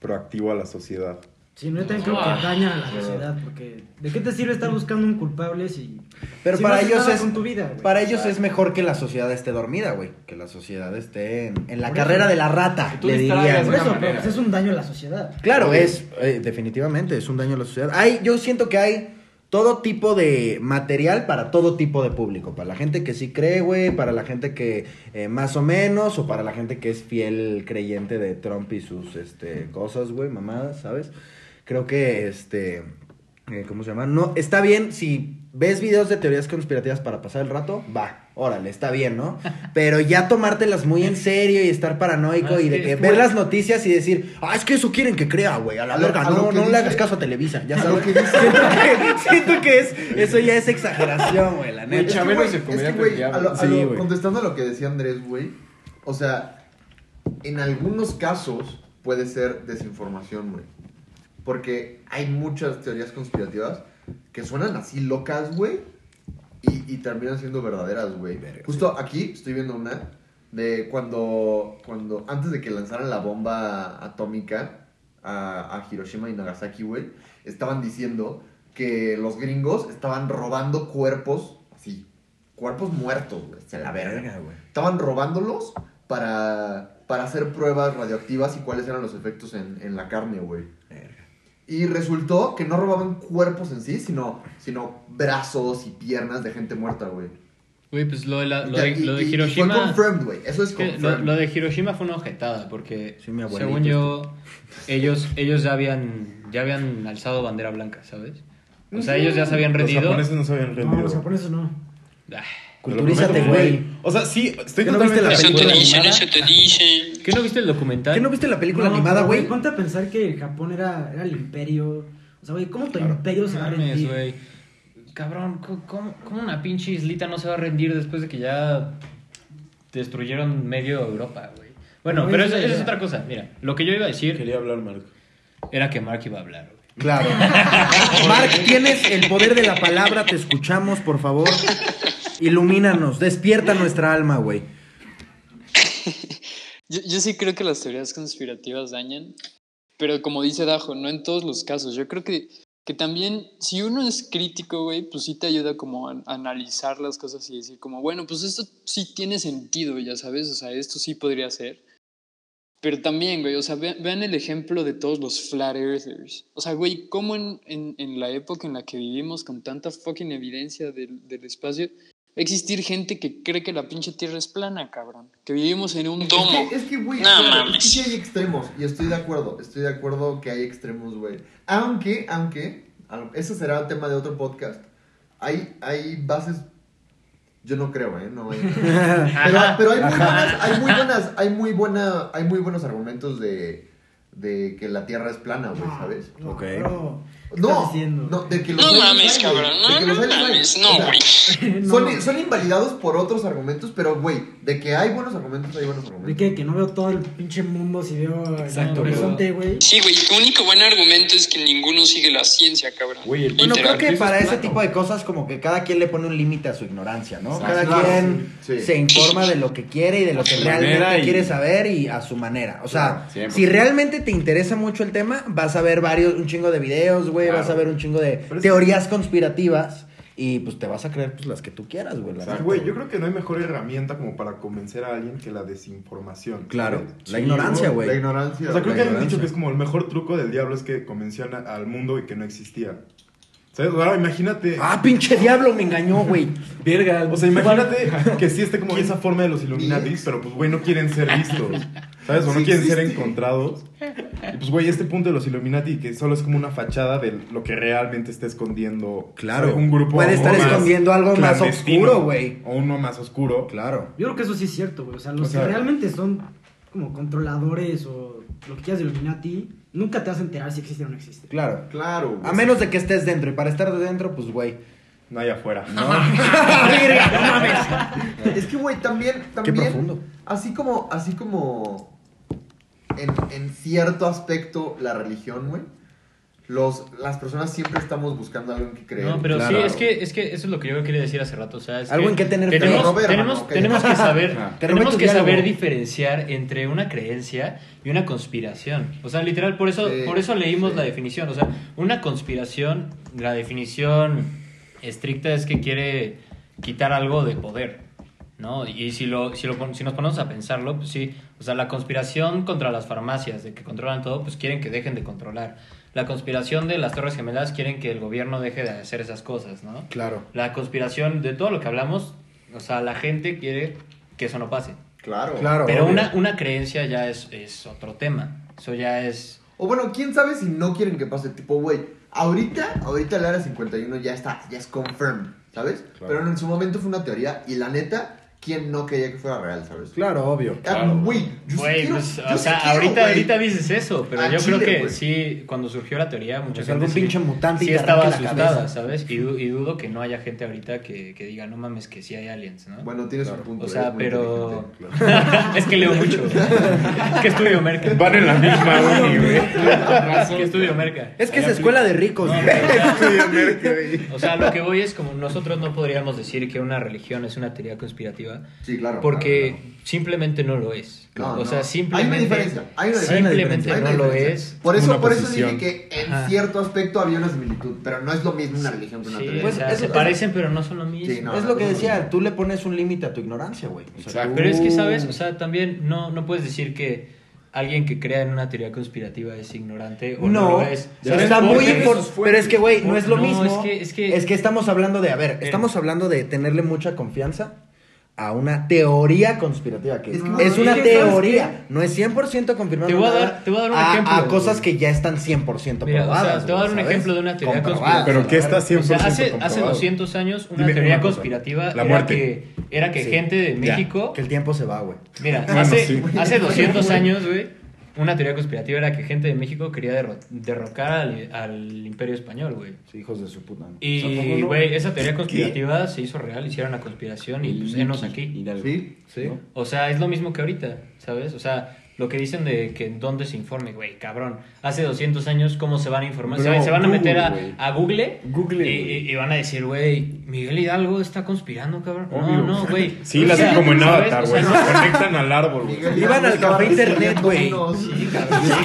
proactivo a la sociedad. Sí, no, yo también creo que daña a la sociedad, porque ¿de qué te sirve estar buscando un culpable si... Pero si para no haces ellos nada es con tu vida, güey? para ellos es mejor que la sociedad esté dormida, güey, que la sociedad esté en, en la Por carrera eso. de la rata, le dirían. Por eso, pero pues es un daño a la sociedad. Claro, es eh, definitivamente es un daño a la sociedad. Hay, yo siento que hay todo tipo de material para todo tipo de público, para la gente que sí cree, güey, para la gente que eh, más o menos, o para la gente que es fiel creyente de Trump y sus este, cosas, güey, mamadas, ¿sabes? Creo que este eh, ¿Cómo se llama? No, está bien si ves videos de teorías conspirativas para pasar el rato, va, órale, está bien, ¿no? Pero ya tomártelas muy en serio y estar paranoico Ah, y es de que- es ver las noticias y decir, ah, es que eso quieren que crea, güey, a la verga, no, no le hagas caso a Televisa, ya sabes. que dice- siento que, siento que es, eso ya es exageración, güey, la neta. Es que, Chabelo güey, se es que, diablo. a lo- a Sí, lo- güey. contestando a lo que decía Andrés, güey, o sea, en algunos casos puede ser desinformación, güey. Porque hay muchas teorías conspirativas que suenan así locas, güey, y, y terminan siendo verdaderas, güey. Justo aquí estoy viendo una de cuando, cuando antes de que lanzaran la bomba atómica a, a Hiroshima y Nagasaki, güey, estaban diciendo que los gringos estaban robando cuerpos, así, cuerpos muertos, güey, se la verga. Verga, güey. Estaban robándolos para, para hacer pruebas radioactivas y cuáles eran los efectos en, en la carne, güey. Y resultó que no robaban cuerpos en sí, sino, sino brazos y piernas de gente muerta, güey. Güey, pues lo de, la- lo Ya, de, y- lo de Hiroshima. fue confirmed, güey. Eso es que lo, confirmed. lo de Hiroshima fue una objetada porque Sí, según yo ellos ellos ya habían ya habían alzado bandera blanca, ¿sabes? O sea, ellos ya se habían Los rendido. japoneses no se habían No, rendido. los japoneses no. Ah, Culturízate, güey. O sea, sí, estoy ¿Qué no totalmente la de Eso te dicen, eso te dicen. ¿Qué no viste el documental? ¿Qué no viste la película No, animada, güey? Ponte a pensar que Japón era, era el imperio. O sea, güey, ¿cómo tu imperio se va a rendir? güey. Cabrón, ¿cómo- ¿cómo, cómo una pinche islita no se va a rendir después de que ya destruyeron medio Europa, güey? Bueno, pero es eso, es otra cosa. Mira, lo que yo iba a decir Quería hablar, Marco. era que Mark iba a hablar, güey. Claro. Mark, tienes el poder de la palabra, te escuchamos, por favor. Ilumínanos, despierta nuestra alma, güey. Yo, yo sí creo que las teorías conspirativas dañan, pero como dice Dajo, no en todos los casos. Yo creo que, que también, si uno es crítico, güey, pues sí te ayuda como a, a analizar las cosas y decir como, bueno, pues esto sí tiene sentido, ya sabes, o sea, esto sí podría ser. Pero también, güey, o sea, vean, vean el ejemplo de todos los flat earthers. O sea, güey, cómo en, en, en la época en la que vivimos con tanta fucking evidencia del, del espacio, a existir gente que cree que la pinche tierra es plana, cabrón. Que vivimos en un domo. Es que, es que, güey, No claro, es mames. que sí hay extremos. Y estoy de acuerdo. Estoy de acuerdo que hay extremos, güey. Aunque, aunque, eso será el tema de otro podcast. Hay, hay bases. Yo no creo, ¿eh? No hay- pero, pero hay muy buenas, hay muy buenas, hay muy buena, hay muy buenos argumentos de, de que la Tierra es plana, güey, No, ¿sabes? no, Ok. bro, ¿qué No, no, de que los No mames, hay, cabrón. De No, que los no mames. O No, sea, güey. No. Son, son invalidados por otros argumentos, pero, güey, de que hay buenos argumentos, hay buenos argumentos. ¿De qué? Que no veo todo el pinche mundo si veo Exacto, el horizonte, güey. Sí, güey, tu único buen argumento es que ninguno sigue la ciencia, cabrón. Güey, el Bueno, creo que para ese tipo de cosas como que cada quien le pone un límite a su ignorancia, ¿no? Exacto. Cada Claro, quien sí, sí. se informa de lo que quiere y de lo que realmente y- quiere saber y a su manera. O sea, Claro, 100%. si realmente te interesa mucho el tema, vas a ver varios, un chingo de videos, güey, Claro. vas a ver un chingo de Pero es- teorías conspirativas y pues te vas a creer pues las que tú quieras, güey. la güey, yo creo que no hay mejor herramienta como para convencer a alguien que la desinformación. Claro, ¿sabes? la ignorancia, güey. La ignorancia. O sea, creo la que hay un ignorancia. dicho que es como el mejor truco del diablo es que convenció a- al mundo y que no existía. ¿Sabes? Ahora imagínate. Ah, pinche diablo, me engañó, güey. Verga. O sea, imagínate que sí esté como esa forma de los Illuminati, pero pues, güey, no quieren ser vistos. ¿Sabes? O no Sí quieren ser encontrados. Y pues, güey, este punto de los Illuminati, que solo es como una fachada de lo que realmente está escondiendo Claro. ¿sabes? un grupo. Puede estar escondiendo algo más oscuro, güey. O uno más oscuro. Claro. Yo creo que eso sí es cierto, güey. O sea, los O sea- que realmente son como controladores o lo que quieras de Illuminati, nunca te vas a enterar si existe o no existe. Claro. Claro, güey. A menos de que estés dentro. Y para estar de dentro, pues, güey. No hay afuera. No. Verga, no mames. Es que, güey, también, Qué también. profundo. Así como, así como. En, en cierto aspecto, la religión, güey. Los, las personas siempre estamos buscando algo en que creer. No, pero Claro. sí, es que, es que eso es lo que yo quería decir hace rato. O sea, es Algo en que tener fe. tenemos, Robert, tenemos, que- tenemos que saber, Ah. Tenemos que saber diferenciar entre una creencia y una conspiración. O sea, literal, por eso, Sí, por eso leímos sí. la definición. O sea, una conspiración, la definición estricta es que quiere quitar algo de poder. ¿No? Y si, lo, si, lo, pon- si nos ponemos a pensarlo, pues sí, o sea, la conspiración contra las farmacias, de que controlan todo, pues quieren que dejen de controlar. La conspiración de las Torres Gemelas quieren que el gobierno deje de hacer esas cosas, ¿no? Claro. La conspiración de todo lo que hablamos, o sea, la gente quiere que eso no pase. Claro. Claro. Pero una, una creencia ya es, es otro tema. Eso ya es... O bueno, quién sabe si no quieren que pase. Tipo, güey, ahorita, ahorita el área 51 ya está, ya es confirmed, ¿sabes? Claro. Pero en su momento fue una teoría y la neta, ¿quién no quería que fuera real, ¿sabes? Claro, obvio. Ah, Güey, yo sí Güey, quiero- pues, yo o sea, quiero, ahorita, ahorita dices eso, pero A yo Chile, creo que güey. sí, cuando surgió la teoría, mucha Pues gente algún sí- pinche mutante sí estaba asustada. ¿sabes? Y, du- y dudo que no haya gente ahorita que, que diga, no mames, que sí hay aliens, ¿no? Bueno, tienes un punto. o sea, eres muy pero... es que leo mucho. es que estudio merca. Van en la misma uni, güey. es que estudio merca. Es que es escuela de ricos, güey. Estudian merca, güey. O sea, lo que voy es como nosotros no podríamos decir que una religión es una teoría conspirativa Sí, claro. porque claro, simplemente no lo es. No, o no. sea, Hay una simplemente diferencia, hay una diferencia. simplemente Hay una no lo es. Por eso, por eso dije que en Ajá. cierto aspecto había una similitud, pero no es lo mismo una religión que una Sí, teoría. Pues, o sea, eso- se parecen pero no son lo mismo. Sí, no. es lo que decía, tú le pones un límite a tu ignorancia, güey. O sea, Exacto. tú- Pero es que, ¿sabes? O sea, también no, no puedes decir que alguien que crea en una teoría conspirativa es ignorante o no, No, lo es. pero ¿Sabes está muy importante. Pero es que, güey, no es lo No, mismo. es que- es que- estamos hablando de, a ver, Eh. estamos hablando de tenerle mucha confianza a una teoría conspirativa, que Es que- es una es que, ¿sabes teoría, no es 100% confirmado. Te voy a dar- te voy a dar un a, ejemplo, a cosas que ya están 100% Mira, o sea, probadas. te voy a dar un ¿sabes? ejemplo de una teoría Comprobadas, Pero ¿qué está verga. 100% O sea, hace, hace comprobado? 200 años una Dime teoría una cosa. conspirativa La era muerte. que, era que Sí. gente de Ya. México... Que el tiempo se va, güey. Mira, Bueno, hace, sí. hace 200 años, güey, una teoría conspirativa era que gente de México quería derro- derrocar al, al imperio español, güey. Sí, hijos de su puta. madre. Y, güey, esa teoría conspirativa se hizo real, hicieron la conspiración y pues enos aquí. Sí, Sí. O sea, es lo mismo que ahorita, ¿sabes? O sea, lo que dicen de que en dónde se informe, güey, cabrón. Hace 200 años, ¿cómo se van a informar? se, Bro, van- se van a Google, meter a, a Google, Google, y, van a decir, güey, Miguel Hidalgo está conspirando, cabrón. Obvio. No, no, güey. Sí, O la sea, hacen como en. Avatar, O güey. Se conectan al árbol, güey. Iban al café internet, güey. Sí,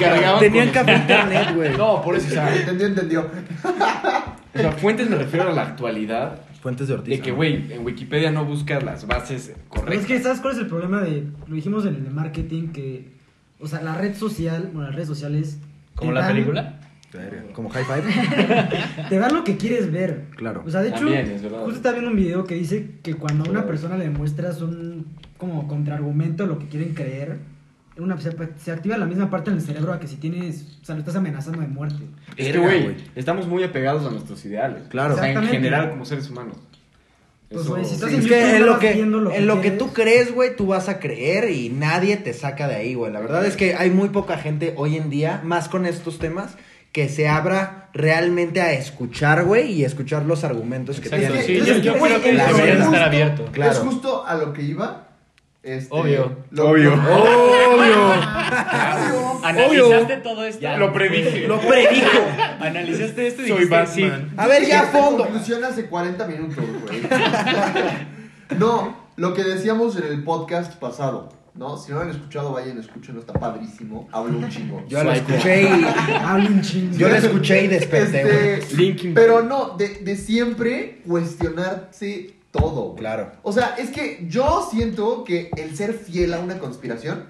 cabrón. Tenían con- café internet, güey. No, por eso, o sea, Entendió, entendió. o sea, fuentes me refiero a la actualidad. Fuentes de Ortiz. De que, güey, en Wikipedia no buscas las bases Pero es correctas. que, ¿sabes cuál es el problema de.? Lo dijimos en el marketing, que. O sea, la red social, bueno, las redes sociales. ¿Como la dan- película? Como high five. Te dan lo que quieres ver. Claro. O sea, de hecho, También, es verdad. justo estaba viendo un video que dice que cuando a una persona le muestras un como contraargumento a lo que quieren creer, una, se, se activa la misma parte del cerebro a que si tienes, o sea, lo estás amenazando de muerte. Es que, güey, estamos muy apegados a nuestros ideales. Claro. O sea, en general, como seres humanos. Pues, güey, si estás Sí, en es YouTube, que en lo que, viendo lo que en lo que tú crees, güey, tú vas a creer y nadie te saca de ahí, güey. La verdad es que hay muy poca gente hoy en día, más con estos temas, que se abra realmente a escuchar, güey, y escuchar los argumentos que tienen. sí, Es yo, creo que el debería de problema estar justo- abierto. Claro. Es justo a lo que iba. Este, Obvio. lo- Obvio. ¡Obvio! Analizaste todo esto. Ya, Lo predije. Lo predijo. Analizaste esto y Soy dijiste, Batman. A ver, ya a fondo. conclusión hace 40 minutos, güey. no, lo que decíamos en el podcast pasado, ¿no? Si no lo han escuchado, vayan, escúchenlo, está padrísimo. Hablo un chingo. Yo lo escuché y... Habla un chingo. Yo lo escuché y desperté, güey. Este, Linkin pero no, de, de siempre cuestionarse todo. Claro. O sea, es que yo siento que el ser fiel a una conspiración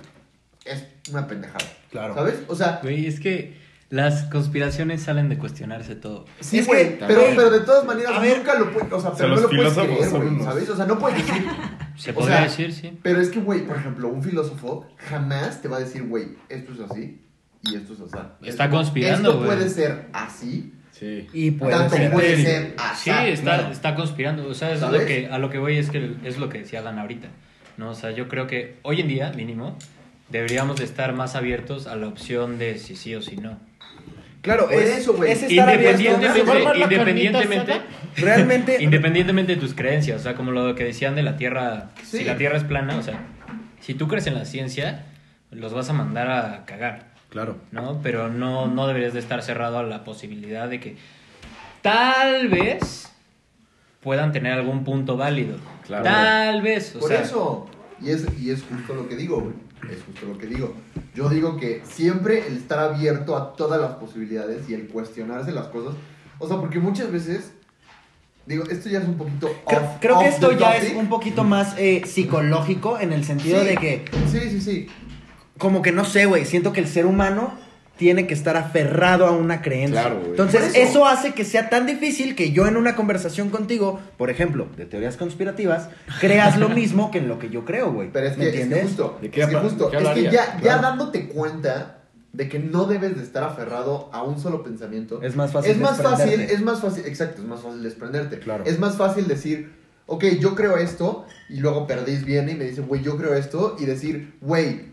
es una pendejada. Claro. ¿Sabes? O sea, Güey, es que las conspiraciones salen de cuestionarse todo. sí, Es güey, que, pero, pero de todas maneras a ver, nunca lo puedes, o sea, pero no lo puedes creer, güey, ¿sabes? O sea, no puedes decir, Se O podría sea, decir, sí. pero es que, güey, por ejemplo, un filósofo jamás te va a decir, güey, esto es así y esto es así. Está Esto- conspirando, Esto güey. puede ser así, Sí. Y puede tanto ser. puede ser así. Sí, está, claro. está conspirando. O sea, es lo que, a lo que voy es que es lo que decía Dan ahorita. ¿no? O sea, yo creo que hoy en día, mínimo, deberíamos de estar más abiertos a la opción de si sí o si no. Claro, es, eso, güey. es abierto. Independientemente, independientemente, Realmente... independientemente de tus creencias, o sea, como lo que decían de la Tierra, Sí. si la Tierra es plana, o sea, si tú crees en la ciencia, los vas a mandar a cagar. Claro. ¿no? Pero no, no deberías de estar cerrado a la posibilidad de que tal vez puedan tener algún punto válido. Claro. Tal vez, o Por sea, eso. Y es, y es justo lo que digo, güey. Es justo lo que digo. Yo digo que siempre el estar abierto a todas las posibilidades y el cuestionarse las cosas. O sea, porque muchas veces. Digo, esto ya es un poquito. Creo, off- creo que off esto the ya topic. es un poquito más eh, psicológico en el sentido Sí. de que, Sí, sí, sí. como que no sé, güey, siento que el ser humano tiene que estar aferrado a una creencia. Claro, güey. Entonces, eso. eso. hace que sea tan difícil que yo en una conversación contigo, por ejemplo, de teorías conspirativas, creas lo mismo que en lo que yo creo, güey. Pero es ¿Me que, es que justo. ¿De qué es que, justo, de qué es que ya, ya Claro. dándote cuenta de que no debes de estar aferrado a un solo pensamiento. Es más fácil Es más fácil, desprenderte. es más fácil, exacto, es más fácil desprenderte. Claro. Es más fácil decir, ok, yo creo esto, y luego Perdís viene y me dice, güey, yo creo esto, y decir, güey,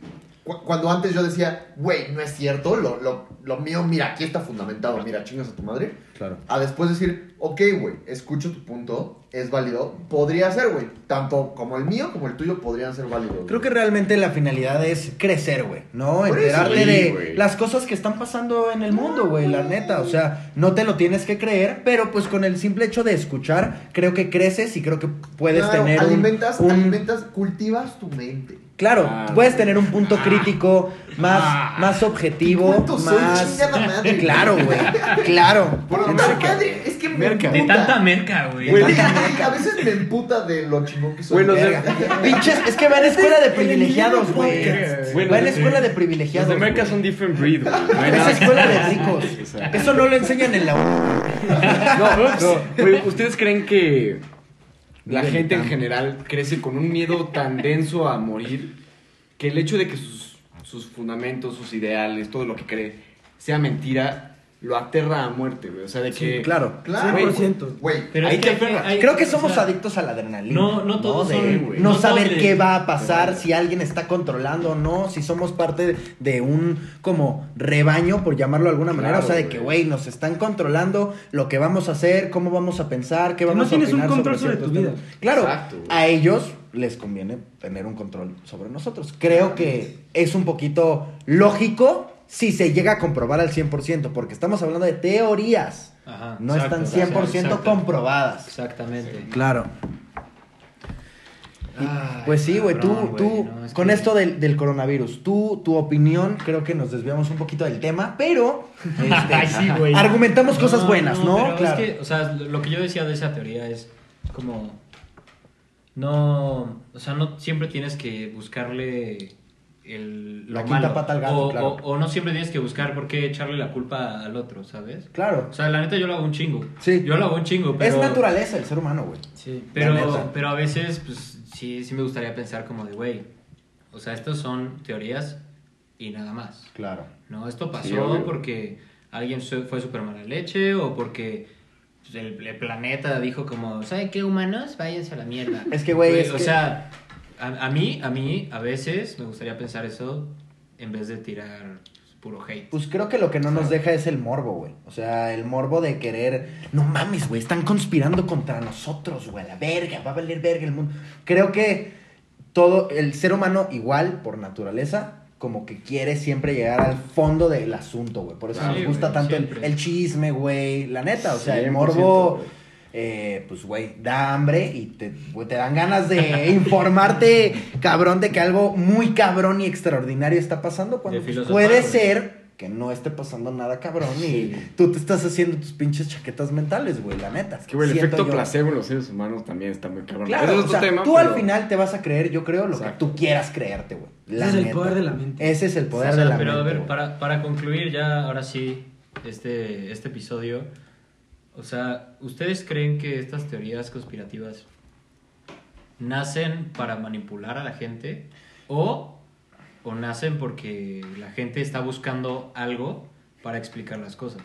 cuando antes yo decía, güey, no es cierto, lo, lo, lo mío, mira, aquí está fundamentado, mira, chingas a tu madre. Claro. A después decir, ok, güey, escucho tu punto, es válido, podría ser, güey, tanto como el mío como el tuyo podrían ser válidos. Creo que realmente la finalidad es crecer, güey, ¿no? Por Enterarte de las cosas que están pasando en el mundo, güey, la neta. O sea, no te lo tienes que creer, pero pues con el simple hecho de escuchar, creo que creces y creo que puedes Claro, tener un- alimentas, un, alimentas, cultivas tu mente. Claro, Ah, puedes tener un punto crítico más, Ah. más objetivo, ¿Cuánto soy, más... madre? Claro, güey, claro. Por la Merca. madre, es que me Merca. De emputa. tanta merca, güey. A veces me emputa de lo chingón que soy. De- Verga. Pinches, es que va en escuela de privilegiados, güey. Güey, Va en los de- escuela de Los privilegiados. de Merca son different breed, güey. Es escuela de ricos. Eso no lo enseñan en la No, no, güey, ¿ustedes creen que la gente en general crece con un miedo tan denso a morir que el hecho de que sus, sus fundamentos, sus ideales, todo lo que cree sea mentira, lo aterra a muerte, güey? O sea, de que... Claro. Claro, 100%. Güey, Pero Ahí te hay hay- Creo que o somos sea, adictos a la adrenalina. No, no todos de- son, güey. No No saber todos de- qué va a pasar, si alguien está controlando o no, si somos parte de un como rebaño, por llamarlo de alguna manera. Claro, O sea, de que, güey. nos están controlando lo que vamos a hacer, cómo vamos a pensar, qué vamos no tienes a un opinar control sobre ciertos tu vida. temas. Claro, Exacto, a ellos les conviene tener un control sobre nosotros. Creo que es un poquito lógico si se llega a comprobar al 100%, porque estamos hablando de teorías. Ajá, no exacto, están 100% exacto. comprobadas. Exactamente. Claro. Ay, Pues sí, güey, tú, tú, güey, no, es con que- esto del, del coronavirus, tú, tu opinión, creo que nos desviamos un poquito del tema, pero este, Ay, sí, güey. argumentamos cosas buenas, ¿no? pero Claro. Es que, o sea, lo que yo decía de esa teoría es como. No. O sea, no siempre tienes que buscarle el, lo La malo. pata al gato, o, claro. o- o no siempre tienes que buscar por qué echarle la culpa al otro, ¿sabes? Claro. O sea, la neta yo lo hago un chingo. Sí. Yo lo hago un chingo, pero. Es naturaleza el ser humano, güey. Sí. Pero, pero a veces, pues sí, sí me gustaría pensar como de, güey, o sea, estos son teorías y nada más. Claro. No, esto pasó Sí, porque alguien fue súper mala leche o porque el, el planeta dijo como, ¿saben qué, humanos? Váyanse a la mierda. Es que, güey, es o que- sea, a, a mí, a mí, a veces me gustaría pensar eso en vez de tirar puro hate. Pues creo que lo que no nos deja es el morbo, güey. O sea, el morbo de querer. No mames, güey, están conspirando contra nosotros, güey. La verga, va a valer verga el mundo. Creo que todo, el ser humano, igual, por naturaleza, como que quiere siempre llegar al fondo del asunto, güey. Por eso Sí, nos gusta tanto el, el chisme, güey. La neta, o sea, el 100%, morbo. Eh, pues, güey, da hambre y te, te dan ganas de informarte, cabrón, de que algo muy cabrón y extraordinario está pasando cuando pues, puede ser que no esté pasando nada cabrón y tú te estás haciendo tus pinches chaquetas mentales, güey, la neta. Es que, güey, el efecto yo. placebo en los seres humanos también está muy cabrón. Claro, es o sea, tema, tú al pero- final te vas a creer, yo creo, lo Exacto. que tú quieras creerte, güey. Ese La es el neta. poder de la mente. Ese es el poder O sea, de la pero mente. a ver, para, para concluir ya, ahora sí, este, este episodio, o sea, ¿ustedes creen que estas teorías conspirativas nacen para manipular a la gente o, o nacen porque la gente está buscando algo para explicar las cosas?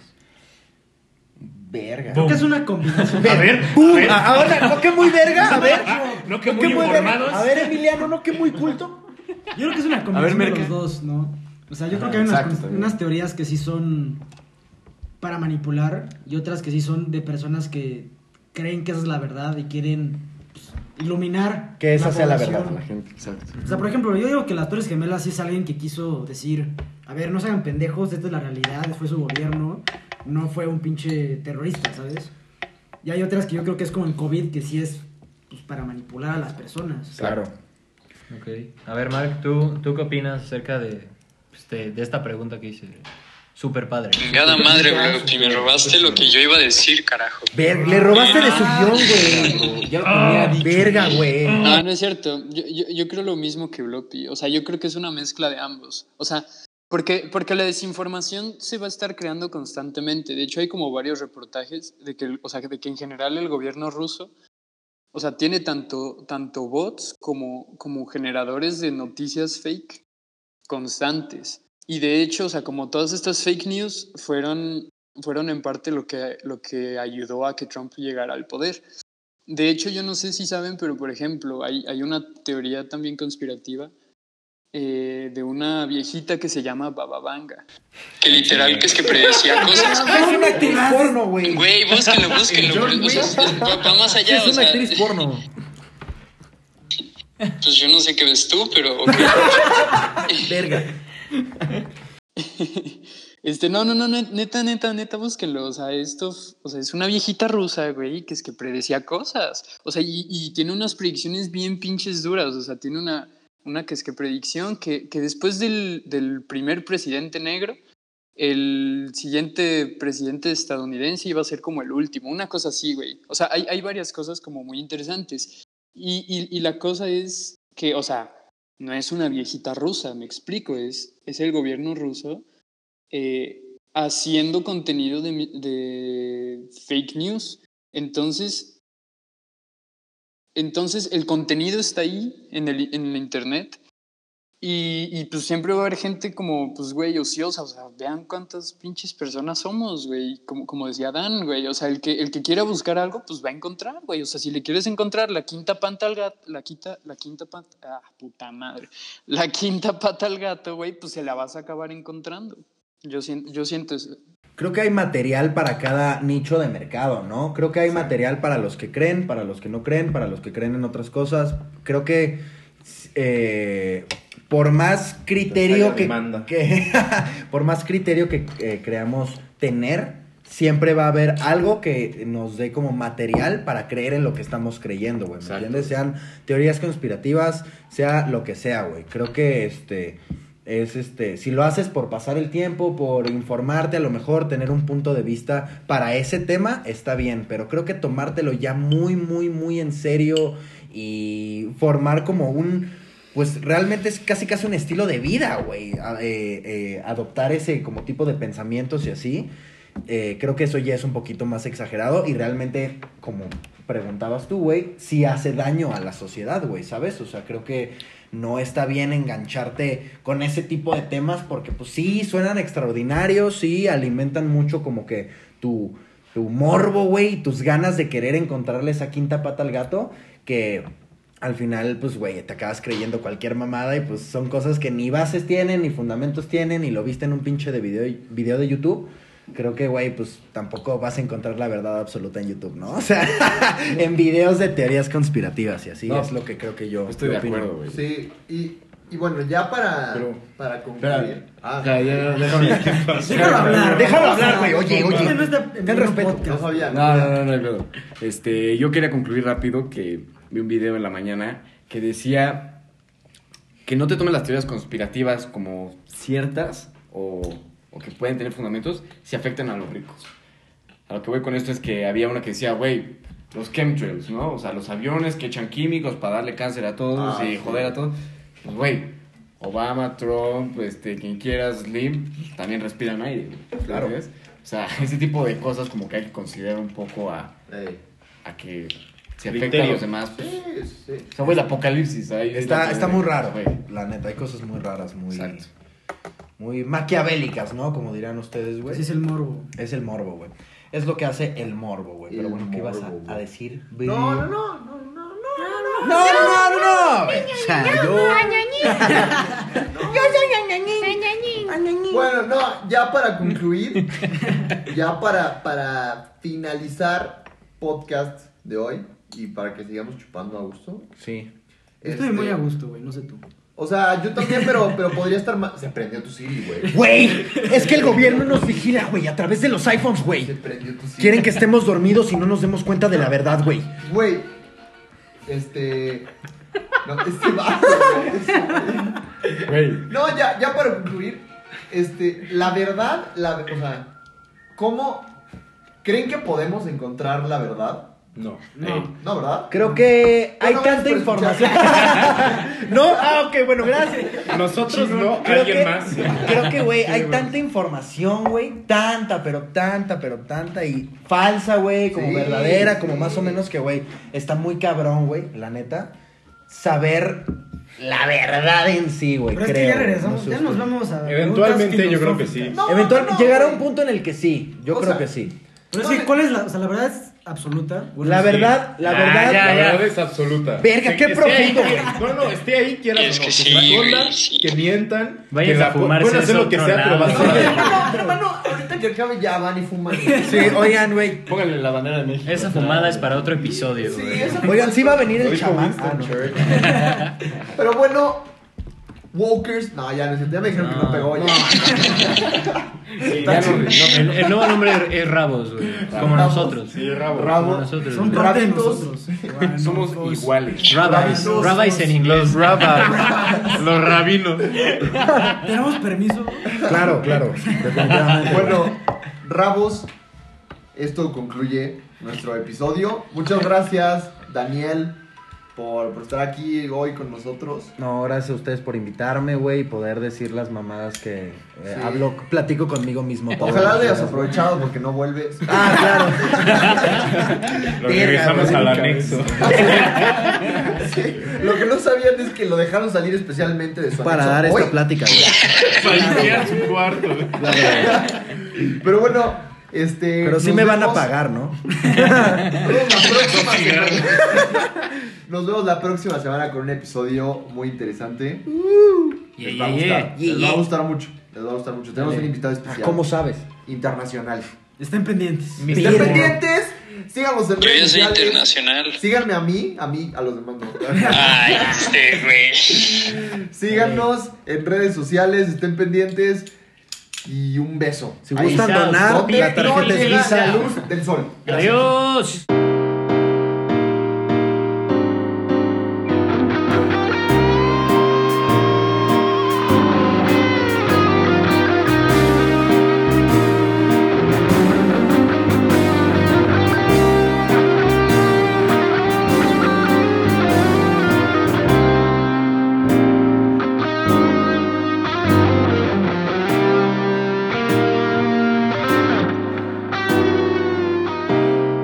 Verga. Creo que es una combinación. A ver, a ver. A- Ahora, ¿no que muy verga? A ver. No que ¿no muy verga? informados. A ver, Emiliano, ¿no que muy culto? Yo creo que es una combinación ver, de los dos, ¿no? O sea, yo creo que hay unas, exacto, también. unas teorías que sí son para manipular y otras que sí son de personas que creen que esa es la verdad y quieren pues, iluminar. Que esa sea la verdad, La gente, exacto. O sea, por ejemplo, yo digo que las Torres Gemelas sí es alguien que quiso decir, a ver, no se hagan pendejos, esta es la realidad, fue su gobierno, no fue un pinche terrorista, ¿sabes? Y hay otras que yo creo que es como el COVID, que sí es pues, para manipular a las personas. Claro. Ok. A ver, Mark, ¿tú, ¿tú qué opinas acerca de, pues, de, de esta pregunta que hice? Super padre. Chingada madre, bro, que me robaste lo que yo iba a decir, carajo. Ver, le robaste de su guion, güey. Ya lo tenía dicho. Verga, güey. No, no es cierto. Yo, yo, yo creo lo mismo que Bloppy. O sea, yo creo que es una mezcla de ambos. O sea, porque, porque la desinformación se va a estar creando constantemente. De hecho, hay como varios reportajes de que, o sea, de que en general el gobierno ruso, o sea, tiene tanto, tanto bots como, como generadores de noticias fake constantes. Y de hecho, o sea, como todas estas fake news fueron, fueron en parte lo que, lo que ayudó a que Trump llegara al poder. De hecho, yo no sé si saben, pero por ejemplo, hay, hay una teoría también conspirativa eh, de una viejita que se llama Baba Vanga. Que literal que es que predecía cosas. Es una actriz porno, güey. Güey, búsquenlo, búsquenlo. John o sea, va, más allá. Es o una sea, actriz porno. Pues yo no sé qué ves tú, pero. Verga. Este, no, no, no, net- neta, neta, neta, búsquenlo. O sea, esto, o sea, es una viejita rusa, güey, que es que predecía cosas. O sea, y, y tiene unas predicciones bien pinches duras. O sea, tiene una, una que es que predicción que, que después del, del primer presidente negro, el siguiente presidente estadounidense iba a ser como el último. Una cosa así, güey. O sea, hay, hay varias cosas como muy interesantes. Y, y, y la cosa es que, o sea, no es una viejita rusa, me explico, es, es el gobierno ruso eh, haciendo contenido de, de fake news. Entonces, entonces el contenido está ahí en el, en el internet y, y, pues siempre va a haber gente como, pues güey, ociosa, o sea, vean cuántas pinches personas somos, güey, como, como decía Dan, güey, o sea, el que, el que quiera buscar algo, pues va a encontrar, güey, o sea, si le quieres encontrar la quinta pata al gato, la quinta, la quinta pata, ah, puta madre, la quinta pata al gato, güey, pues se la vas a acabar encontrando. Yo siento, yo siento eso. Creo que hay material para cada nicho de mercado, ¿no? Creo que hay material para los que creen, para los que no creen, para los que creen en otras cosas. Creo que eh, por más criterio que, por más criterio que eh, creamos tener, siempre va a haber algo que nos dé como material para creer en lo que estamos creyendo, güey. ¿Me entiendes? Sean teorías conspirativas, sea lo que sea, güey. Creo que este es este, si lo haces por pasar el tiempo, por informarte, a lo mejor tener un punto de vista para ese tema, está bien, pero creo que tomártelo ya muy, muy, muy en serio y formar como un, pues realmente es casi casi un estilo de vida, güey, eh, eh, adoptar ese como tipo de pensamientos y así, eh, creo que eso ya es un poquito más exagerado y realmente, como preguntabas tú, güey, sí hace daño a la sociedad, güey, ¿sabes? O sea, creo que no está bien engancharte con ese tipo de temas porque pues sí, suenan extraordinarios, sí, alimentan mucho como que tu, tu morbo, güey, tus ganas de querer encontrarle esa quinta pata al gato que al final, pues, güey, te acabas creyendo cualquier mamada y pues son cosas que ni bases tienen, ni fundamentos tienen, y lo viste en un pinche de video, video de YouTube. Creo que, güey, pues tampoco vas a encontrar la verdad absoluta en YouTube, ¿no? O sea, en videos de teorías conspirativas y así No, es lo que creo que yo Estoy de opino. acuerdo, güey. Sí, y, y bueno, ya para, Pero- para concluir. Ah, Ya, ya, ya, déjame. Déjalo hablar. Déjalo hablar, güey. Oye, oye. No está en Ten respeto. no. No, no, no, no. Este, yo quería concluir rápido que vi un video en la mañana que decía que no te tomes las teorías conspirativas como ciertas o, o que pueden tener fundamentos si afectan a los ricos. A lo que voy con esto es que había una que decía, güey, los chemtrails, ¿no? O sea, los aviones que echan químicos para darle cáncer a todos Ah, y sí. joder a todos. Pues, güey, Obama, Trump, este, quien quieras, Slim, también respiran aire. Claro. ¿sabes? O sea, ese tipo de cosas como que hay que considerar un poco a, Ey. a que se afecta a los demás. pues. Sí, sí. O sea, güey, el apocalipsis. ahí Está, está muy raro, güey. La neta, hay cosas muy raras, muy, Exacto. muy maquiavélicas, ¿no? Como dirán ustedes, güey. Así es el morbo. Es el morbo, güey. Es lo que hace el morbo, güey. Pero bueno, ¿qué ibas a, morbo, güey. a decir? No, no, no, no, no, no. No, no, no, no, no. O sea, yo... Bueno, no, ya para concluir, ya para, para finalizar podcast de hoy y para que sigamos chupando a gusto. Sí. Estoy este, muy a gusto, güey, no sé tú. O sea, yo también, pero, pero podría estar más. Se prendió tu Siri, güey. Güey, es que el gobierno nos vigila, güey, a través de los iPhones, Se güey. prendió tu Siri. Quieren que estemos dormidos y no nos demos cuenta de la verdad, güey. Güey, este. No, este este- Güey, No, ya, ya para concluir, este, la verdad, la, o sea, ¿cómo creen que podemos encontrar la verdad? No. No. No, ¿verdad? Creo que hay tanta información. ¿No? Ah, ok, bueno, gracias. Nosotros no, Creo alguien que- más. Creo que, güey, hay tanta información, güey. Tanta, pero tanta, pero tanta. Y falsa, güey, como Sí, verdadera, como sí. más o menos que, güey, está muy cabrón, güey, la neta. Saber la verdad en sí, güey, Pero creo. es que ya regresamos, No ya nos vamos a. Eventualmente preguntas yo creo que sí. No, Eventual, no, no, llegará un punto en el que sí. Yo O creo sea, que sí. Pero es que, ¿cuál es la, o sea, la verdad es absoluta? La verdad, la Ya, verdad. ya, La ya. verdad es absoluta. Verga, Que- qué que esté ahí, profundo. No, no, esté ahí, quieras Es o no. que sí. que mientan. Váyanse que la a fumarse Pueden hacer eso lo que sea, pero va a. Hermano, hermano, ahorita que acabe ya van y fuman. Sí, oigan, güey. Póngale la bandera de México. Esa fumada es para otro episodio, Sí, güey. esa- Oigan, sí va a venir el chamán. Ah, no. Pero bueno, Walkers. No, ya Ya me dijeron que no No. pegó. Ya. Sí, ya no- no- El, el nuevo nombre es Rabos, güey. Como Rabos. nosotros. Sí, rabo. Como Rabo. nosotros. Son Rabitos. nosotros. Bueno, Somos iguales. Rabbis. Rabbis en inglés. Los rabinos. ¿Tenemos permiso? Claro, claro. Bueno, Rabos, esto concluye nuestro episodio. Muchas gracias, Daniel, por, por estar aquí hoy con nosotros. No, gracias a ustedes por invitarme, güey, y poder decir las mamadas que eh, Sí. hablo, platico conmigo mismo. Ojalá lo hayas aprovechado porque no vuelves. Ah, claro. Lo regresamos al anexo. Sí, Lo que no sabían es que lo dejaron salir especialmente de su Para anexo dar hoy. esta plática, güey. Limpiar su cuarto. Pero bueno, este. Pero sí me van a pagar, ¿no? La próxima semana. Nos vemos la próxima semana con un episodio muy interesante. Yeah, Les va a yeah, gustar. yeah. Les va a gustar mucho. Les va a gustar mucho. Tenemos un invitado especial. ¿Cómo sabes? Internacional. Estén pendientes. Estén pendientes. Síganos en Yo redes sociales. internacional. Síganme a mí, a mí, a los demás no. Ay, este güey. Síganos en redes sociales, estén pendientes. Y un beso. Si Ahí gustan donar, ¿Dónde la no tarjeta es llega Visa. la luz del sol. Adiós.